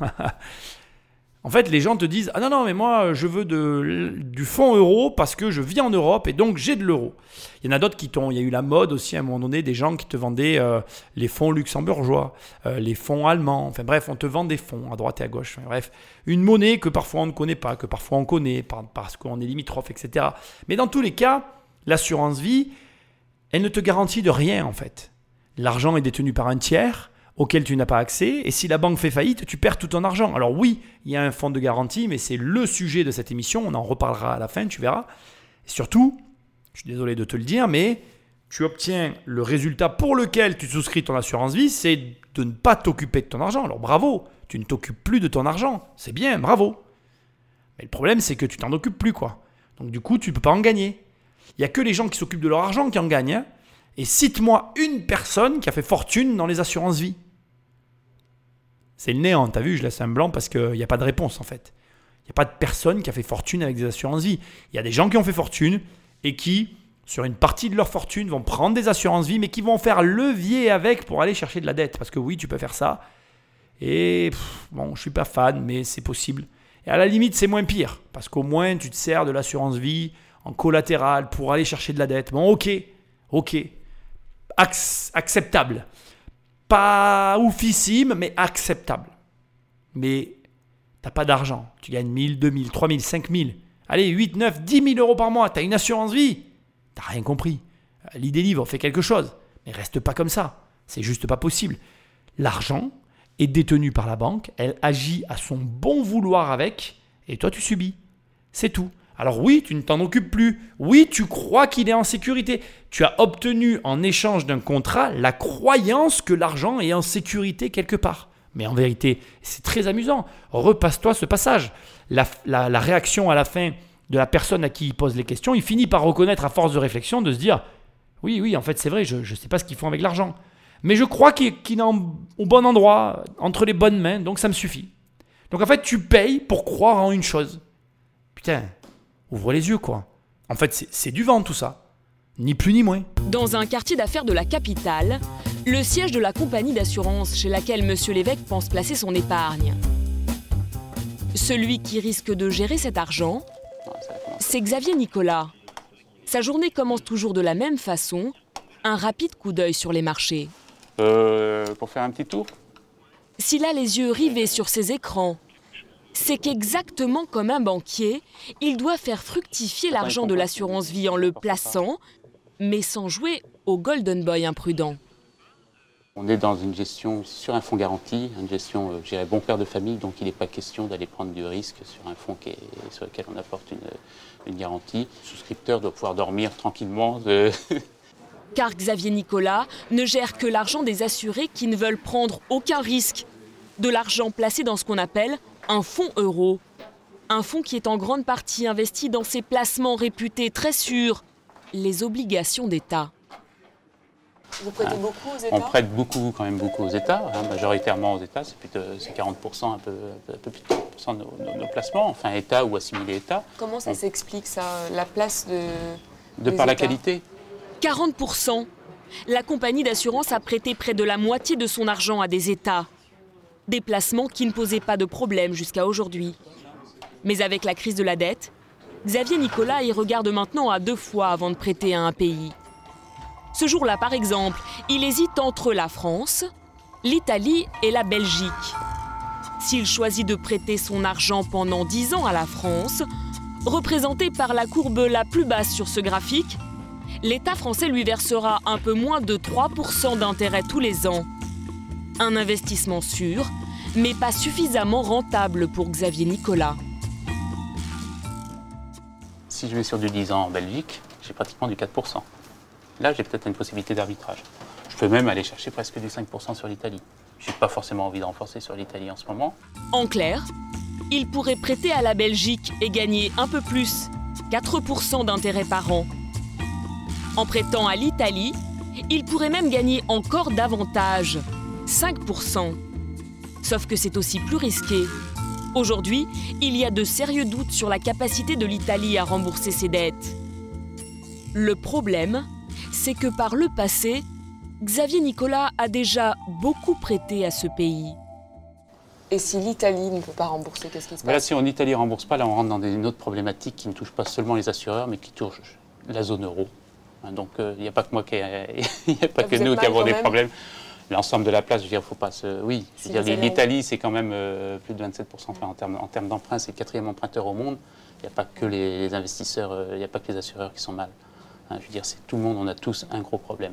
En fait, les gens te disent Ah non, non, mais moi, je veux de, du fonds euro parce que je vis en Europe et donc j'ai de l'euro. Il y en a d'autres qui t'ont. Il y a eu la mode aussi à un moment donné, des gens qui te vendaient euh, les fonds luxembourgeois, euh, les fonds allemands. Enfin bref, on te vend des fonds à droite et à gauche. Bref, une monnaie que parfois on ne connaît pas, que parfois on connaît par- parce qu'on est limitrophe, etc. Mais dans tous les cas, l'assurance vie, elle ne te garantit de rien en fait. L'argent est détenu par un tiers auquel tu n'as pas accès, et si la banque fait faillite, tu perds tout ton argent. Alors oui, il y a un fonds de garantie, mais c'est le sujet de cette émission, on en reparlera à la fin, tu verras. Et surtout, je suis désolé de te le dire, mais tu obtiens le résultat pour lequel tu souscris ton assurance vie, c'est de ne pas t'occuper de ton argent. Alors bravo, tu ne t'occupes plus de ton argent, c'est bien, bravo. Mais le problème, c'est que tu t'en occupes plus, quoi. Donc du coup, tu ne peux pas en gagner. Il n'y a que les gens qui s'occupent de leur argent qui en gagnent. hein. Et cite-moi une personne qui a fait fortune dans les assurances vie. C'est le néant, t'as vu, je laisse un blanc parce qu'il n'y a pas de réponse en fait. Il n'y a pas de personne qui a fait fortune avec des assurances vie. Il y a des gens qui ont fait fortune et qui, sur une partie de leur fortune, vont prendre des assurances vie, mais qui vont faire levier avec pour aller chercher de la dette. Parce que oui, tu peux faire ça. Et bon, je suis pas fan, mais c'est possible. Et à la limite, c'est moins pire. Parce qu'au moins, tu te sers de l'assurance vie en collatéral pour aller chercher de la dette. Bon, ok, ok. Ac- acceptable. Pas oufissime, mais acceptable. mais t'as pas d'argent. Tu gagnes 1000, 2000, 3000, 5000. Allez, 8, 9, 10 000 euros par mois. T'as une assurance vie. T'as rien compris. L'idée livre, fait quelque chose. Mais reste pas comme ça. C'est juste pas possible. L'argent est détenu par la banque. Elle agit à son bon vouloir avec. Et toi, tu subis. C'est tout. Alors oui, tu ne t'en occupes plus. Oui, tu crois qu'il est en sécurité. Tu as obtenu en échange d'un contrat la croyance que l'argent est en sécurité quelque part. Mais en vérité, c'est très amusant. Repasse-toi ce passage. La, réaction à la fin de la personne à qui il pose les questions, il finit par reconnaître à force de réflexion, de se dire, oui, oui, en fait c'est vrai, je ne sais pas ce qu'ils font avec l'argent. Mais je crois qu'il est au bon endroit, entre les bonnes mains, donc ça me suffit. Donc en fait, tu payes pour croire en une chose. Putain, ouvre les yeux quoi. En fait, c'est du vent tout ça. Ni plus ni moins. Dans un quartier d'affaires de la capitale, le siège de la compagnie d'assurance chez laquelle M. l'évêque pense placer son épargne. Celui qui risque de gérer cet argent, c'est Xavier Nicolas. Sa journée commence toujours de la même façon, un rapide coup d'œil sur les marchés. Euh, pour faire un petit tour? S'il a les yeux rivés sur ses écrans, c'est qu'exactement comme un banquier, il doit faire fructifier l'argent de l'assurance vie en le plaçant, mais sans jouer au golden boy imprudent. On est dans une gestion sur un fonds garanti, une gestion, euh, je dirais, bon père de famille, donc il n'est pas question d'aller prendre du risque sur un fonds sur lequel on apporte une, garantie. Le souscripteur doit pouvoir dormir tranquillement. Car Xavier Nicolas ne gère que l'argent des assurés qui ne veulent prendre aucun risque. De l'argent placé dans ce qu'on appelle un fonds euro. Un fonds qui est en grande partie investi dans ses placements réputés très sûrs, les obligations d'État. Vous prêtez hein. beaucoup aux États On prête beaucoup, quand même beaucoup aux États, hein, majoritairement aux États, c'est, plutôt, 40%, un peu, un peu plus de 40% de nos, placements, enfin État ou assimilé État. Comment ça s'explique ça, la place de... De par la qualité 40% La compagnie d'assurance a prêté près de la moitié de son argent à des États. Des placements qui ne posaient pas de problème jusqu'à aujourd'hui. Mais avec la crise de la dette, Xavier Nicolas y regarde maintenant à deux fois avant de prêter à un pays. Ce jour-là, par exemple, il hésite entre la France, l'Italie et la Belgique. S'il choisit de prêter son argent pendant 10 ans à la France, représenté par la courbe la plus basse sur ce graphique, l'État français lui versera un peu moins de 3% d'intérêt tous les ans. Un investissement sûr, mais pas suffisamment rentable pour Xavier Nicolas. Si je vais sur du 10 ans en Belgique, j'ai pratiquement du 4%. Là, j'ai peut-être une possibilité d'arbitrage. Je peux même aller chercher presque du 5% sur l'Italie. Je n'ai pas forcément envie de renforcer sur l'Italie en ce moment. En clair, il pourrait prêter à la Belgique et gagner un peu plus, 4% d'intérêt par an. En prêtant à l'Italie, il pourrait même gagner encore davantage, 5%. Sauf que c'est aussi plus risqué. Aujourd'hui, il y a de sérieux doutes sur la capacité de l'Italie à rembourser ses dettes. Le problème, c'est que par le passé, Xavier Nicolas a déjà beaucoup prêté à ce pays. Et si l'Italie ne peut pas rembourser, qu'est-ce qui se passe Là, si en Italie ne rembourse pas, là on rentre dans une autre problématique qui ne touche pas seulement les assureurs, mais qui touche la zone euro. Hein, donc il n'y a pas que moi qui, il a pas que nous qui avons des problèmes. L'ensemble de la place, je veux dire, faut pas se. Oui, je veux dire, l'Italie, c'est quand même euh, plus de 27%. Enfin, en termes, en termes d'emprunt, c'est le quatrième emprunteur au monde. Il n'y a pas que les, investisseurs, euh, il n'y a pas que les assureurs qui sont mal. Hein, je veux dire, c'est tout le monde, on a tous un gros problème.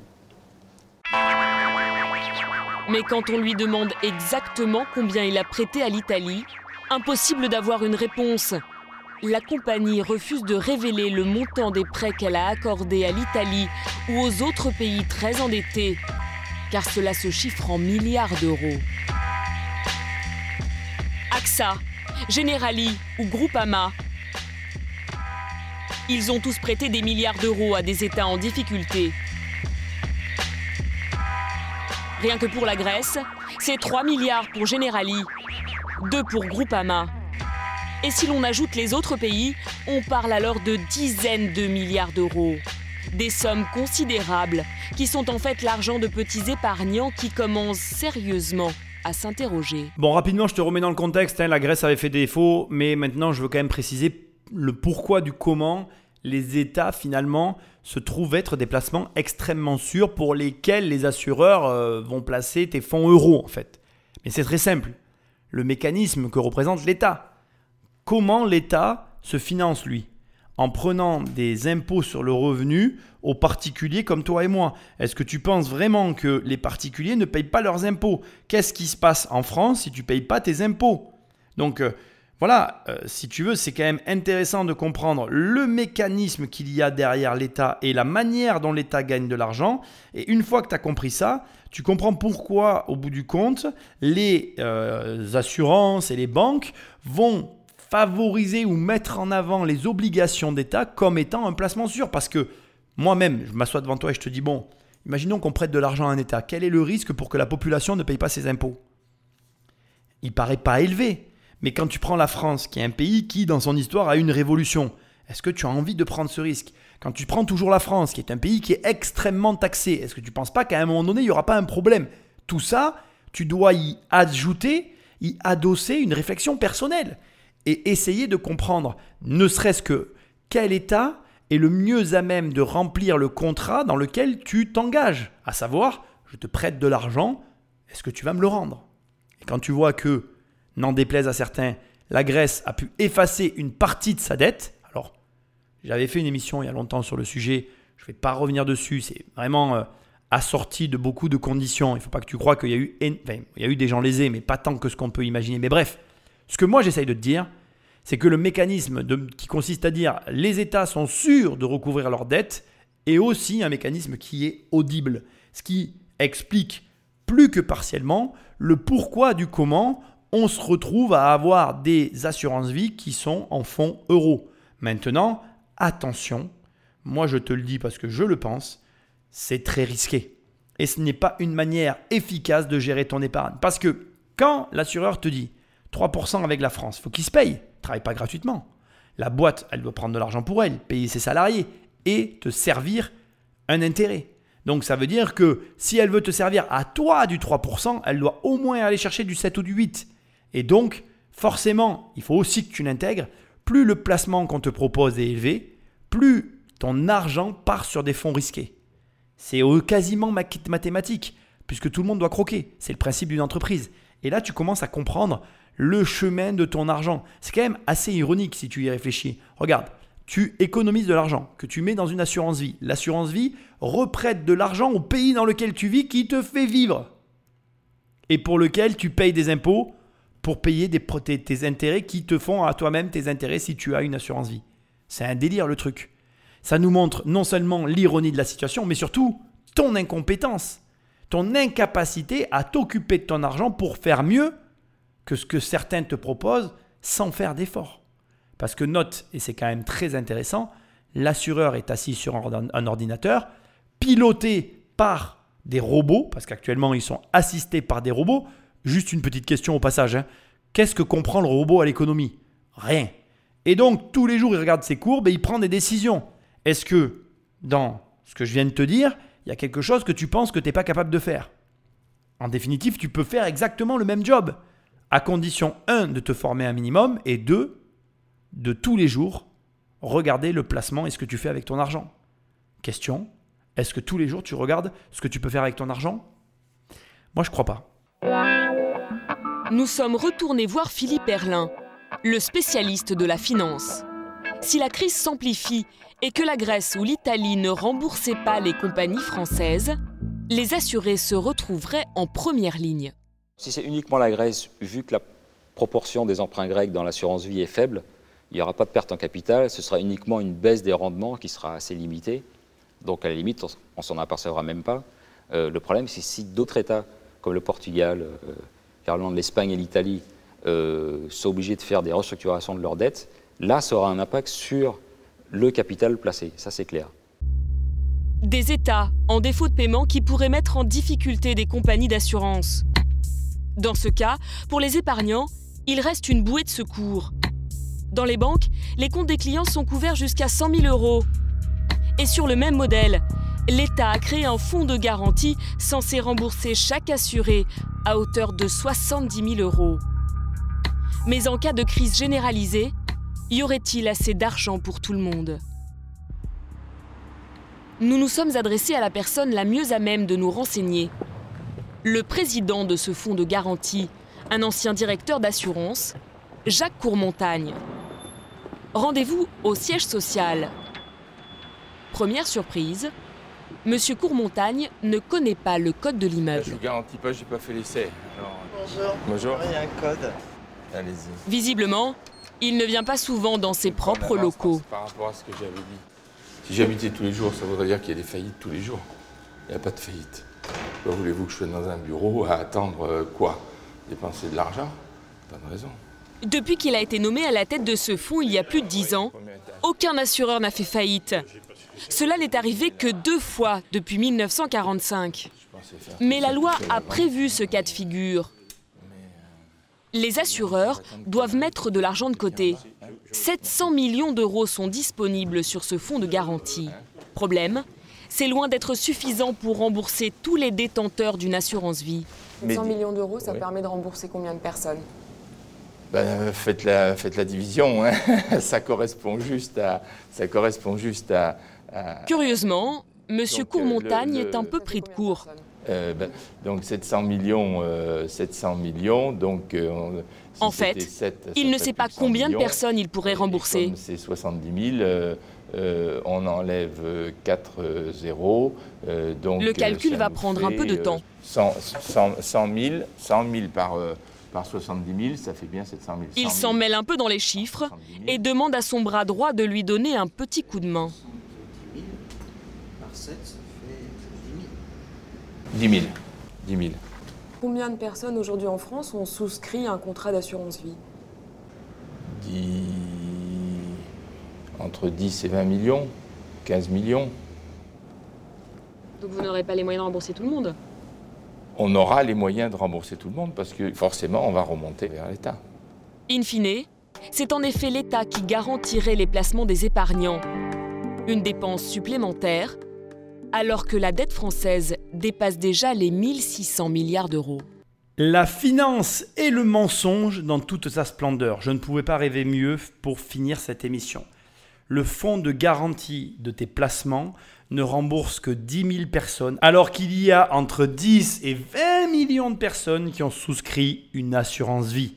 Mais quand on lui demande exactement combien il a prêté à l'Italie, impossible d'avoir une réponse. La compagnie refuse de révéler le montant des prêts qu'elle a accordés à l'Italie ou aux autres pays très endettés, car cela se chiffre en milliards d'euros. AXA, Generali ou Groupama ils ont tous prêté des milliards d'euros à des États en difficulté. Rien que pour la Grèce, c'est 3 milliards pour Generali, 2 pour Groupama. Et si l'on ajoute les autres pays, on parle alors de dizaines de milliards d'euros. Des sommes considérables qui sont en fait l'argent de petits épargnants qui commencent sérieusement à s'interroger. Bon, rapidement, je te remets dans le contexte. Hein. la Grèce avait fait des défauts, mais maintenant, je veux quand même préciser le pourquoi du comment les États finalement se trouvent être des placements extrêmement sûrs pour lesquels les assureurs euh, vont placer tes fonds euros en fait. Mais c'est très simple. le mécanisme que représente l'État. Comment l'État se finance, lui? En prenant des impôts sur le revenu aux particuliers comme toi et moi. Est-ce que tu penses vraiment que les particuliers ne payent pas leurs impôts? Qu'est-ce qui se passe en France si tu ne payes pas tes impôts? Donc euh, voilà, euh, si tu veux, c'est quand même intéressant de comprendre le mécanisme qu'il y a derrière l'État et la manière dont l'État gagne de l'argent. Et une fois que tu as compris ça, tu comprends pourquoi, au bout du compte, les euh, assurances et les banques vont favoriser ou mettre en avant les obligations d'État comme étant un placement sûr. Parce que moi-même, je m'assois devant toi et je te dis, bon, imaginons qu'on prête de l'argent à un État. Quel est le risque pour que la population ne paye pas ses impôts? Il paraît pas élevé. Mais quand tu prends la France, qui est un pays qui, dans son histoire, a eu une révolution, est-ce que tu as envie de prendre ce risque? Quand tu prends toujours la France, qui est un pays qui est extrêmement taxé, est-ce que tu ne penses pas qu'à un moment donné, il n'y aura pas un problème? Tout ça, tu dois y ajouter, y adosser une réflexion personnelle et essayer de comprendre, ne serait-ce que quel État est le mieux à même de remplir le contrat dans lequel tu t'engages, à savoir, je te prête de l'argent, est-ce que tu vas me le rendre? Et quand tu vois que N'en déplaise à certains, la Grèce a pu effacer une partie de sa dette. Alors, j'avais fait une émission il y a longtemps sur le sujet, je ne vais pas revenir dessus, c'est vraiment euh, assorti de beaucoup de conditions. Il ne faut pas que tu crois qu'il y a eu, il y a eu des gens lésés, mais pas tant que ce qu'on peut imaginer. Mais bref, ce que moi j'essaye de te dire, c'est que le mécanisme qui consiste à dire les États sont sûrs de recouvrir leurs dettes est aussi un mécanisme qui est audible, ce qui explique plus que partiellement le pourquoi du comment on se retrouve à avoir des assurances-vie qui sont en fonds euros. Maintenant, attention, moi je te le dis parce que je le pense, c'est très risqué. Et ce n'est pas une manière efficace de gérer ton épargne. Parce que quand l'assureur te dit 3% avec la France, faut qu'il se paye, pas gratuitement. La boîte, elle doit prendre de l'argent pour elle, payer ses salariés et te servir un intérêt. Donc ça veut dire que si elle veut te servir à toi du 3%, elle doit au moins aller chercher du 7 ou du 8. Et donc, forcément, il faut aussi que tu l'intègres. Plus le placement qu'on te propose est élevé, plus ton argent part sur des fonds risqués. C'est quasiment mathématique, puisque tout le monde doit croquer. C'est le principe d'une entreprise. Et là, tu commences à comprendre le chemin de ton argent. C'est quand même assez ironique si tu y réfléchis. Regarde, tu économises de l'argent que tu mets dans une assurance vie. L'assurance vie reprête de l'argent au pays dans lequel tu vis qui te fait vivre et pour lequel tu payes des impôts pour payer des, tes, intérêts qui te font à toi-même tes intérêts si tu as une assurance vie. C'est un délire le truc. Ça nous montre non seulement l'ironie de la situation, mais surtout ton incompétence, ton incapacité à t'occuper de ton argent pour faire mieux que ce que certains te proposent sans faire d'effort. Parce que note, et c'est quand même très intéressant, l'assureur est assis sur un ordinateur, piloté par des robots, parce qu'actuellement ils sont assistés par des robots, Juste une petite question au passage. Hein. Qu'est-ce que comprend le robot à l'économie? Rien. Et donc, tous les jours, il regarde ses courbes et il prend des décisions. Est-ce que, dans ce que je viens de te dire, il y a quelque chose que tu penses que tu n'es pas capable de faire? En définitive, tu peux faire exactement le même job, à condition, 1, de te former un minimum, et 2, de tous les jours regarder le placement et ce que tu fais avec ton argent. Question, est-ce que tous les jours tu regardes ce que tu peux faire avec ton argent? Moi, je crois pas nous sommes retournés voir Philippe Erlin, le spécialiste de la finance. Si la crise s'amplifie et que la Grèce ou l'Italie ne remboursaient pas les compagnies françaises, les assurés se retrouveraient en première ligne. Si c'est uniquement la Grèce, vu que la proportion des emprunts grecs dans l'assurance vie est faible, il n'y aura pas de perte en capital, ce sera uniquement une baisse des rendements qui sera assez limitée. Donc à la limite, on s'en apercevra même pas. Euh, le problème, c'est si d'autres États, comme le Portugal, euh, l'Espagne et l'Italie euh, sont obligés de faire des restructurations de leurs dettes, là, ça aura un impact sur le capital placé. Ça, c'est clair. Des États en défaut de paiement qui pourraient mettre en difficulté des compagnies d'assurance. Dans ce cas, pour les épargnants, il reste une bouée de secours. Dans les banques, les comptes des clients sont couverts jusqu'à 100 000 euros. Et sur le même modèle, l'État a créé un fonds de garantie censé rembourser chaque assuré à hauteur de 70 000 euros. Mais en cas de crise généralisée, y aurait-il assez d'argent pour tout le monde? Nous nous sommes adressés à la personne la mieux à même de nous renseigner. Le président de ce fonds de garantie, un ancien directeur d'assurance, Jacques Courmontagne. Rendez-vous au siège social. Première surprise, Monsieur Courmontagne ne connaît pas le code de Je l'immeuble. vous garantis pas, j'ai pas fait l'essai. Bonjour. Bonjour. Il y a un code. Allez-y. Visiblement, il ne vient pas souvent dans ses propres avance locaux. Par rapport à ce que j'avais dit. Si j'habitais tous les jours, ça voudrait dire qu'il y a des faillites tous les jours. Il n'y a pas de faillite. Voulez-vous que je sois dans un bureau à attendre euh, quoi? Dépenser de l'argent? Pas de raison. Depuis qu'il a été nommé à la tête de ce fonds il y a plus de dix ans, aucun assureur n'a fait faillite. Cela n'est arrivé que deux fois depuis 1945. Mais la loi a prévu ce cas de figure. Les assureurs doivent mettre de l'argent de côté. 700 millions d'euros sont disponibles sur ce fonds de garantie. Problème, c'est loin d'être suffisant pour rembourser tous les détenteurs d'une assurance vie. 100 millions d'euros, ça Oui. permet de rembourser combien de personnes? Ben, faites, la, faites la division. hein. ça correspond juste à. Ça correspond juste à. à- Curieusement, M. Euh, Courmontagne le- le- est un peu pris de court. euh, ben, donc 700 millions, euh, 700 millions. Donc euh, si En fait, il ne sait pas de 100 combien de personnes il pourrait rembourser. Comme c'est 70 000, euh, on enlève 4 euh, zéros. euh, donc, Le euh, calcul va prendre un peu de euh, temps. 100, 100, 100 000, 100 000 par, euh, par 70 000, ça fait bien 700 000. Il 100 s'en 000. mêle un peu dans les chiffres et demande à son bras droit de lui donner un petit coup de main. Par 7, ça fait 10 000. 10 000. Combien de personnes aujourd'hui en France ont souscrit un contrat d'assurance vie? Dix- Entre 10 et 20 millions, 15 millions. Donc vous n'aurez pas les moyens de rembourser tout le monde? On aura les moyens de rembourser tout le monde parce que forcément, on va remonter vers l'État. In fine, c'est en effet l'État qui garantirait les placements des épargnants. Une dépense supplémentaire, alors que la dette française dépasse déjà les 1600 milliards d'euros. La finance et le mensonge dans toute sa splendeur. Je ne pouvais pas rêver mieux pour finir cette émission. Le fonds de garantie de tes placements ne rembourse que 10 000 personnes, alors qu'il y a entre 10 et 20 millions de personnes qui ont souscrit une assurance vie.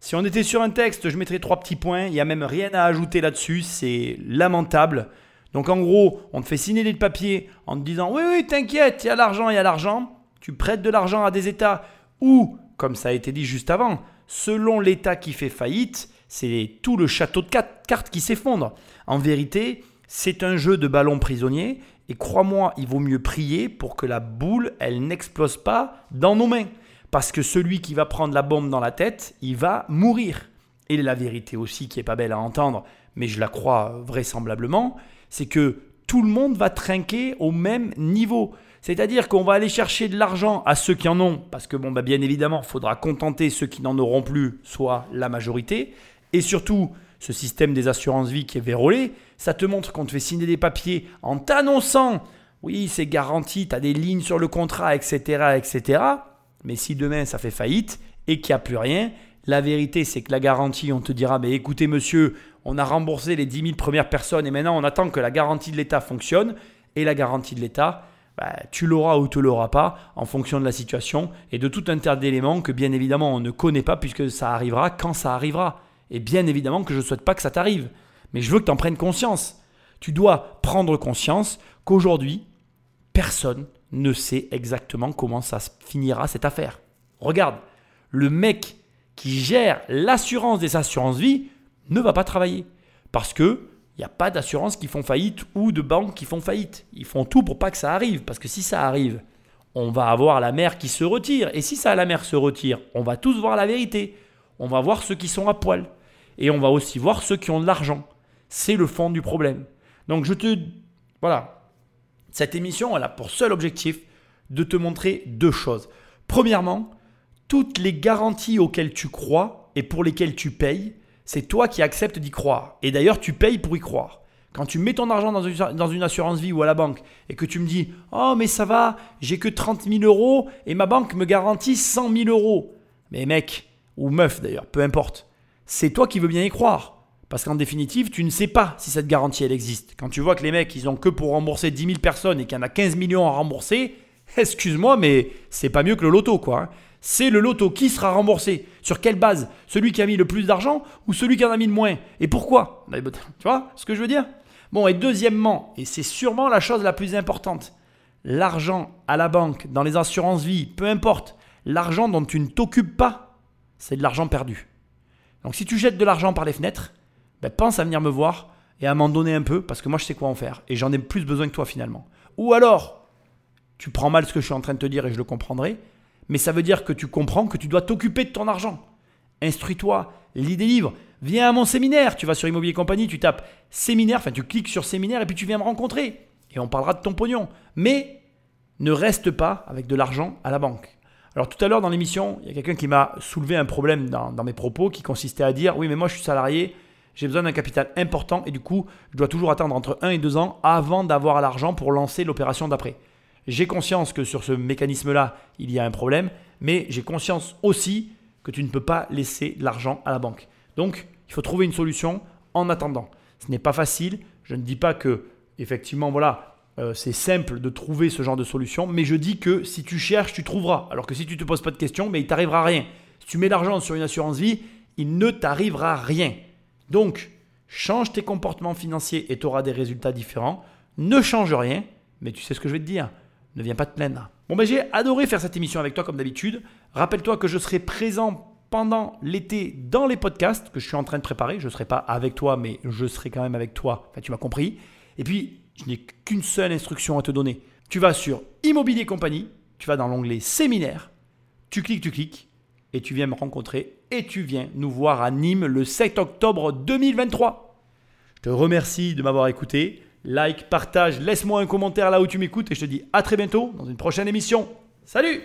Si on était sur un texte, je mettrais trois petits points. Il n'y a même rien à ajouter là-dessus. C'est lamentable. Donc en gros, on te fait signer des papiers en te disant oui, oui, t'inquiète, il y a l'argent, il y a l'argent. Tu prêtes de l'argent à des États ou, comme ça a été dit juste avant, selon l'État qui fait faillite, c'est tout le château de cartes qui s'effondre. En vérité, c'est un jeu de ballon prisonnier et crois-moi, il vaut mieux prier pour que la boule, elle n'explose pas dans nos mains. Parce que celui qui va prendre la bombe dans la tête, il va mourir. Et la vérité aussi, qui est pas belle à entendre, mais je la crois vraisemblablement, c'est que tout le monde va trinquer au même niveau. C'est-à-dire qu'on va aller chercher de l'argent à ceux qui en ont, parce que bon, bah, bien évidemment, il faudra contenter ceux qui n'en auront plus, soit la majorité. Et surtout, ce système des assurances vie qui est vérolé, ça te montre qu'on te fait signer des papiers en t'annonçant, oui, c'est garanti, tu as des lignes sur le contrat, etc., etc. Mais si demain ça fait faillite et qu'il n'y a plus rien, la vérité c'est que la garantie, on te dira, mais écoutez monsieur, on a remboursé les 10 000 premières personnes et maintenant on attend que la garantie de l'État fonctionne. Et la garantie de l'État, bah, tu l'auras ou tu l'auras pas en fonction de la situation et de tout un tas d'éléments que bien évidemment on ne connaît pas puisque ça arrivera quand ça arrivera. Et bien évidemment que je ne souhaite pas que ça t'arrive. Mais je veux que tu en prennes conscience. Tu dois prendre conscience qu'aujourd'hui, personne ne sait exactement comment ça finira cette affaire. Regarde, le mec qui gère l'assurance des assurances vie ne va pas travailler parce que il n'y a pas d'assurance qui font faillite ou de banques qui font faillite. Ils font tout pour pas que ça arrive parce que si ça arrive, on va avoir la mer qui se retire et si ça la mer se retire, on va tous voir la vérité. On va voir ceux qui sont à poil et on va aussi voir ceux qui ont de l'argent. C'est le fond du problème. Donc je te voilà, cette émission, elle a pour seul objectif de te montrer deux choses. Premièrement, toutes les garanties auxquelles tu crois et pour lesquelles tu payes, c'est toi qui acceptes d'y croire. Et d'ailleurs, tu payes pour y croire. Quand tu mets ton argent dans une, assurance vie ou à la banque et que tu me dis Oh, mais ça va, j'ai que 30 000 euros et ma banque me garantit 100 000 euros. Mais mec, ou meuf d'ailleurs, peu importe, c'est toi qui veux bien y croire. Parce qu'en définitive, tu ne sais pas si cette garantie elle existe. Quand tu vois que les mecs, ils ont que pour rembourser 10 000 personnes et qu'il y en a 15 millions à rembourser, excuse-moi, mais c'est pas mieux que le loto, quoi. hein. C'est le loto. Qui sera remboursé Sur quelle base? Celui qui a mis le plus d'argent ou celui qui en a mis le moins? Et pourquoi? Tu vois ce que je veux dire? Bon, et deuxièmement, et c'est sûrement la chose la plus importante, l'argent à la banque, dans les assurances vie, peu importe, l'argent dont tu ne t'occupes pas, c'est de l'argent perdu. Donc si tu jettes de l'argent par les fenêtres, ben, pense à venir me voir et à m'en donner un peu parce que moi je sais quoi en faire et j'en ai plus besoin que toi finalement. Ou alors, tu prends mal ce que je suis en train de te dire et je le comprendrai, mais ça veut dire que tu comprends que tu dois t'occuper de ton argent. Instruis-toi, lis des livres, viens à mon séminaire, tu vas sur Immobilier Compagnie, tu tapes séminaire, enfin tu cliques sur séminaire et puis tu viens me rencontrer et on parlera de ton pognon. Mais ne reste pas avec de l'argent à la banque. Alors tout à l'heure dans l'émission, il y a quelqu'un qui m'a soulevé un problème dans, mes propos qui consistait à dire oui mais moi je suis salarié, j'ai besoin d'un capital important et du coup je dois toujours attendre entre 1 et 2 ans avant d'avoir l'argent pour lancer l'opération d'après. J'ai conscience que sur ce mécanisme-là, il y a un problème, mais j'ai conscience aussi que tu ne peux pas laisser l'argent à la banque. Donc, il faut trouver une solution en attendant. Ce n'est pas facile. Je ne dis pas que, effectivement, voilà, euh, c'est simple de trouver ce genre de solution, mais je dis que si tu cherches, tu trouveras. Alors que si tu ne te poses pas de questions, mais il t'arrivera rien. Si tu mets l'argent sur une assurance vie, il ne t'arrivera rien. Donc, change tes comportements financiers et tu auras des résultats différents. Ne change rien, mais tu sais ce que je vais te dire ne viens pas te plaindre. Bon ben j'ai adoré faire cette émission avec toi comme d'habitude. Rappelle-toi que je serai présent pendant l'été dans les podcasts que je suis en train de préparer. Je ne serai pas avec toi, mais je serai quand même avec toi. Enfin, tu m'as compris. Et puis, je n'ai qu'une seule instruction à te donner. Tu vas sur Immobilier Compagnie, tu vas dans l'onglet Séminaire, tu cliques, tu cliques, et tu viens me rencontrer, et tu viens nous voir à Nîmes le 7 octobre 2023. Je te remercie de m'avoir écouté like, partage, laisse-moi un commentaire là où tu m'écoutes et je te dis à très bientôt dans une prochaine émission. Salut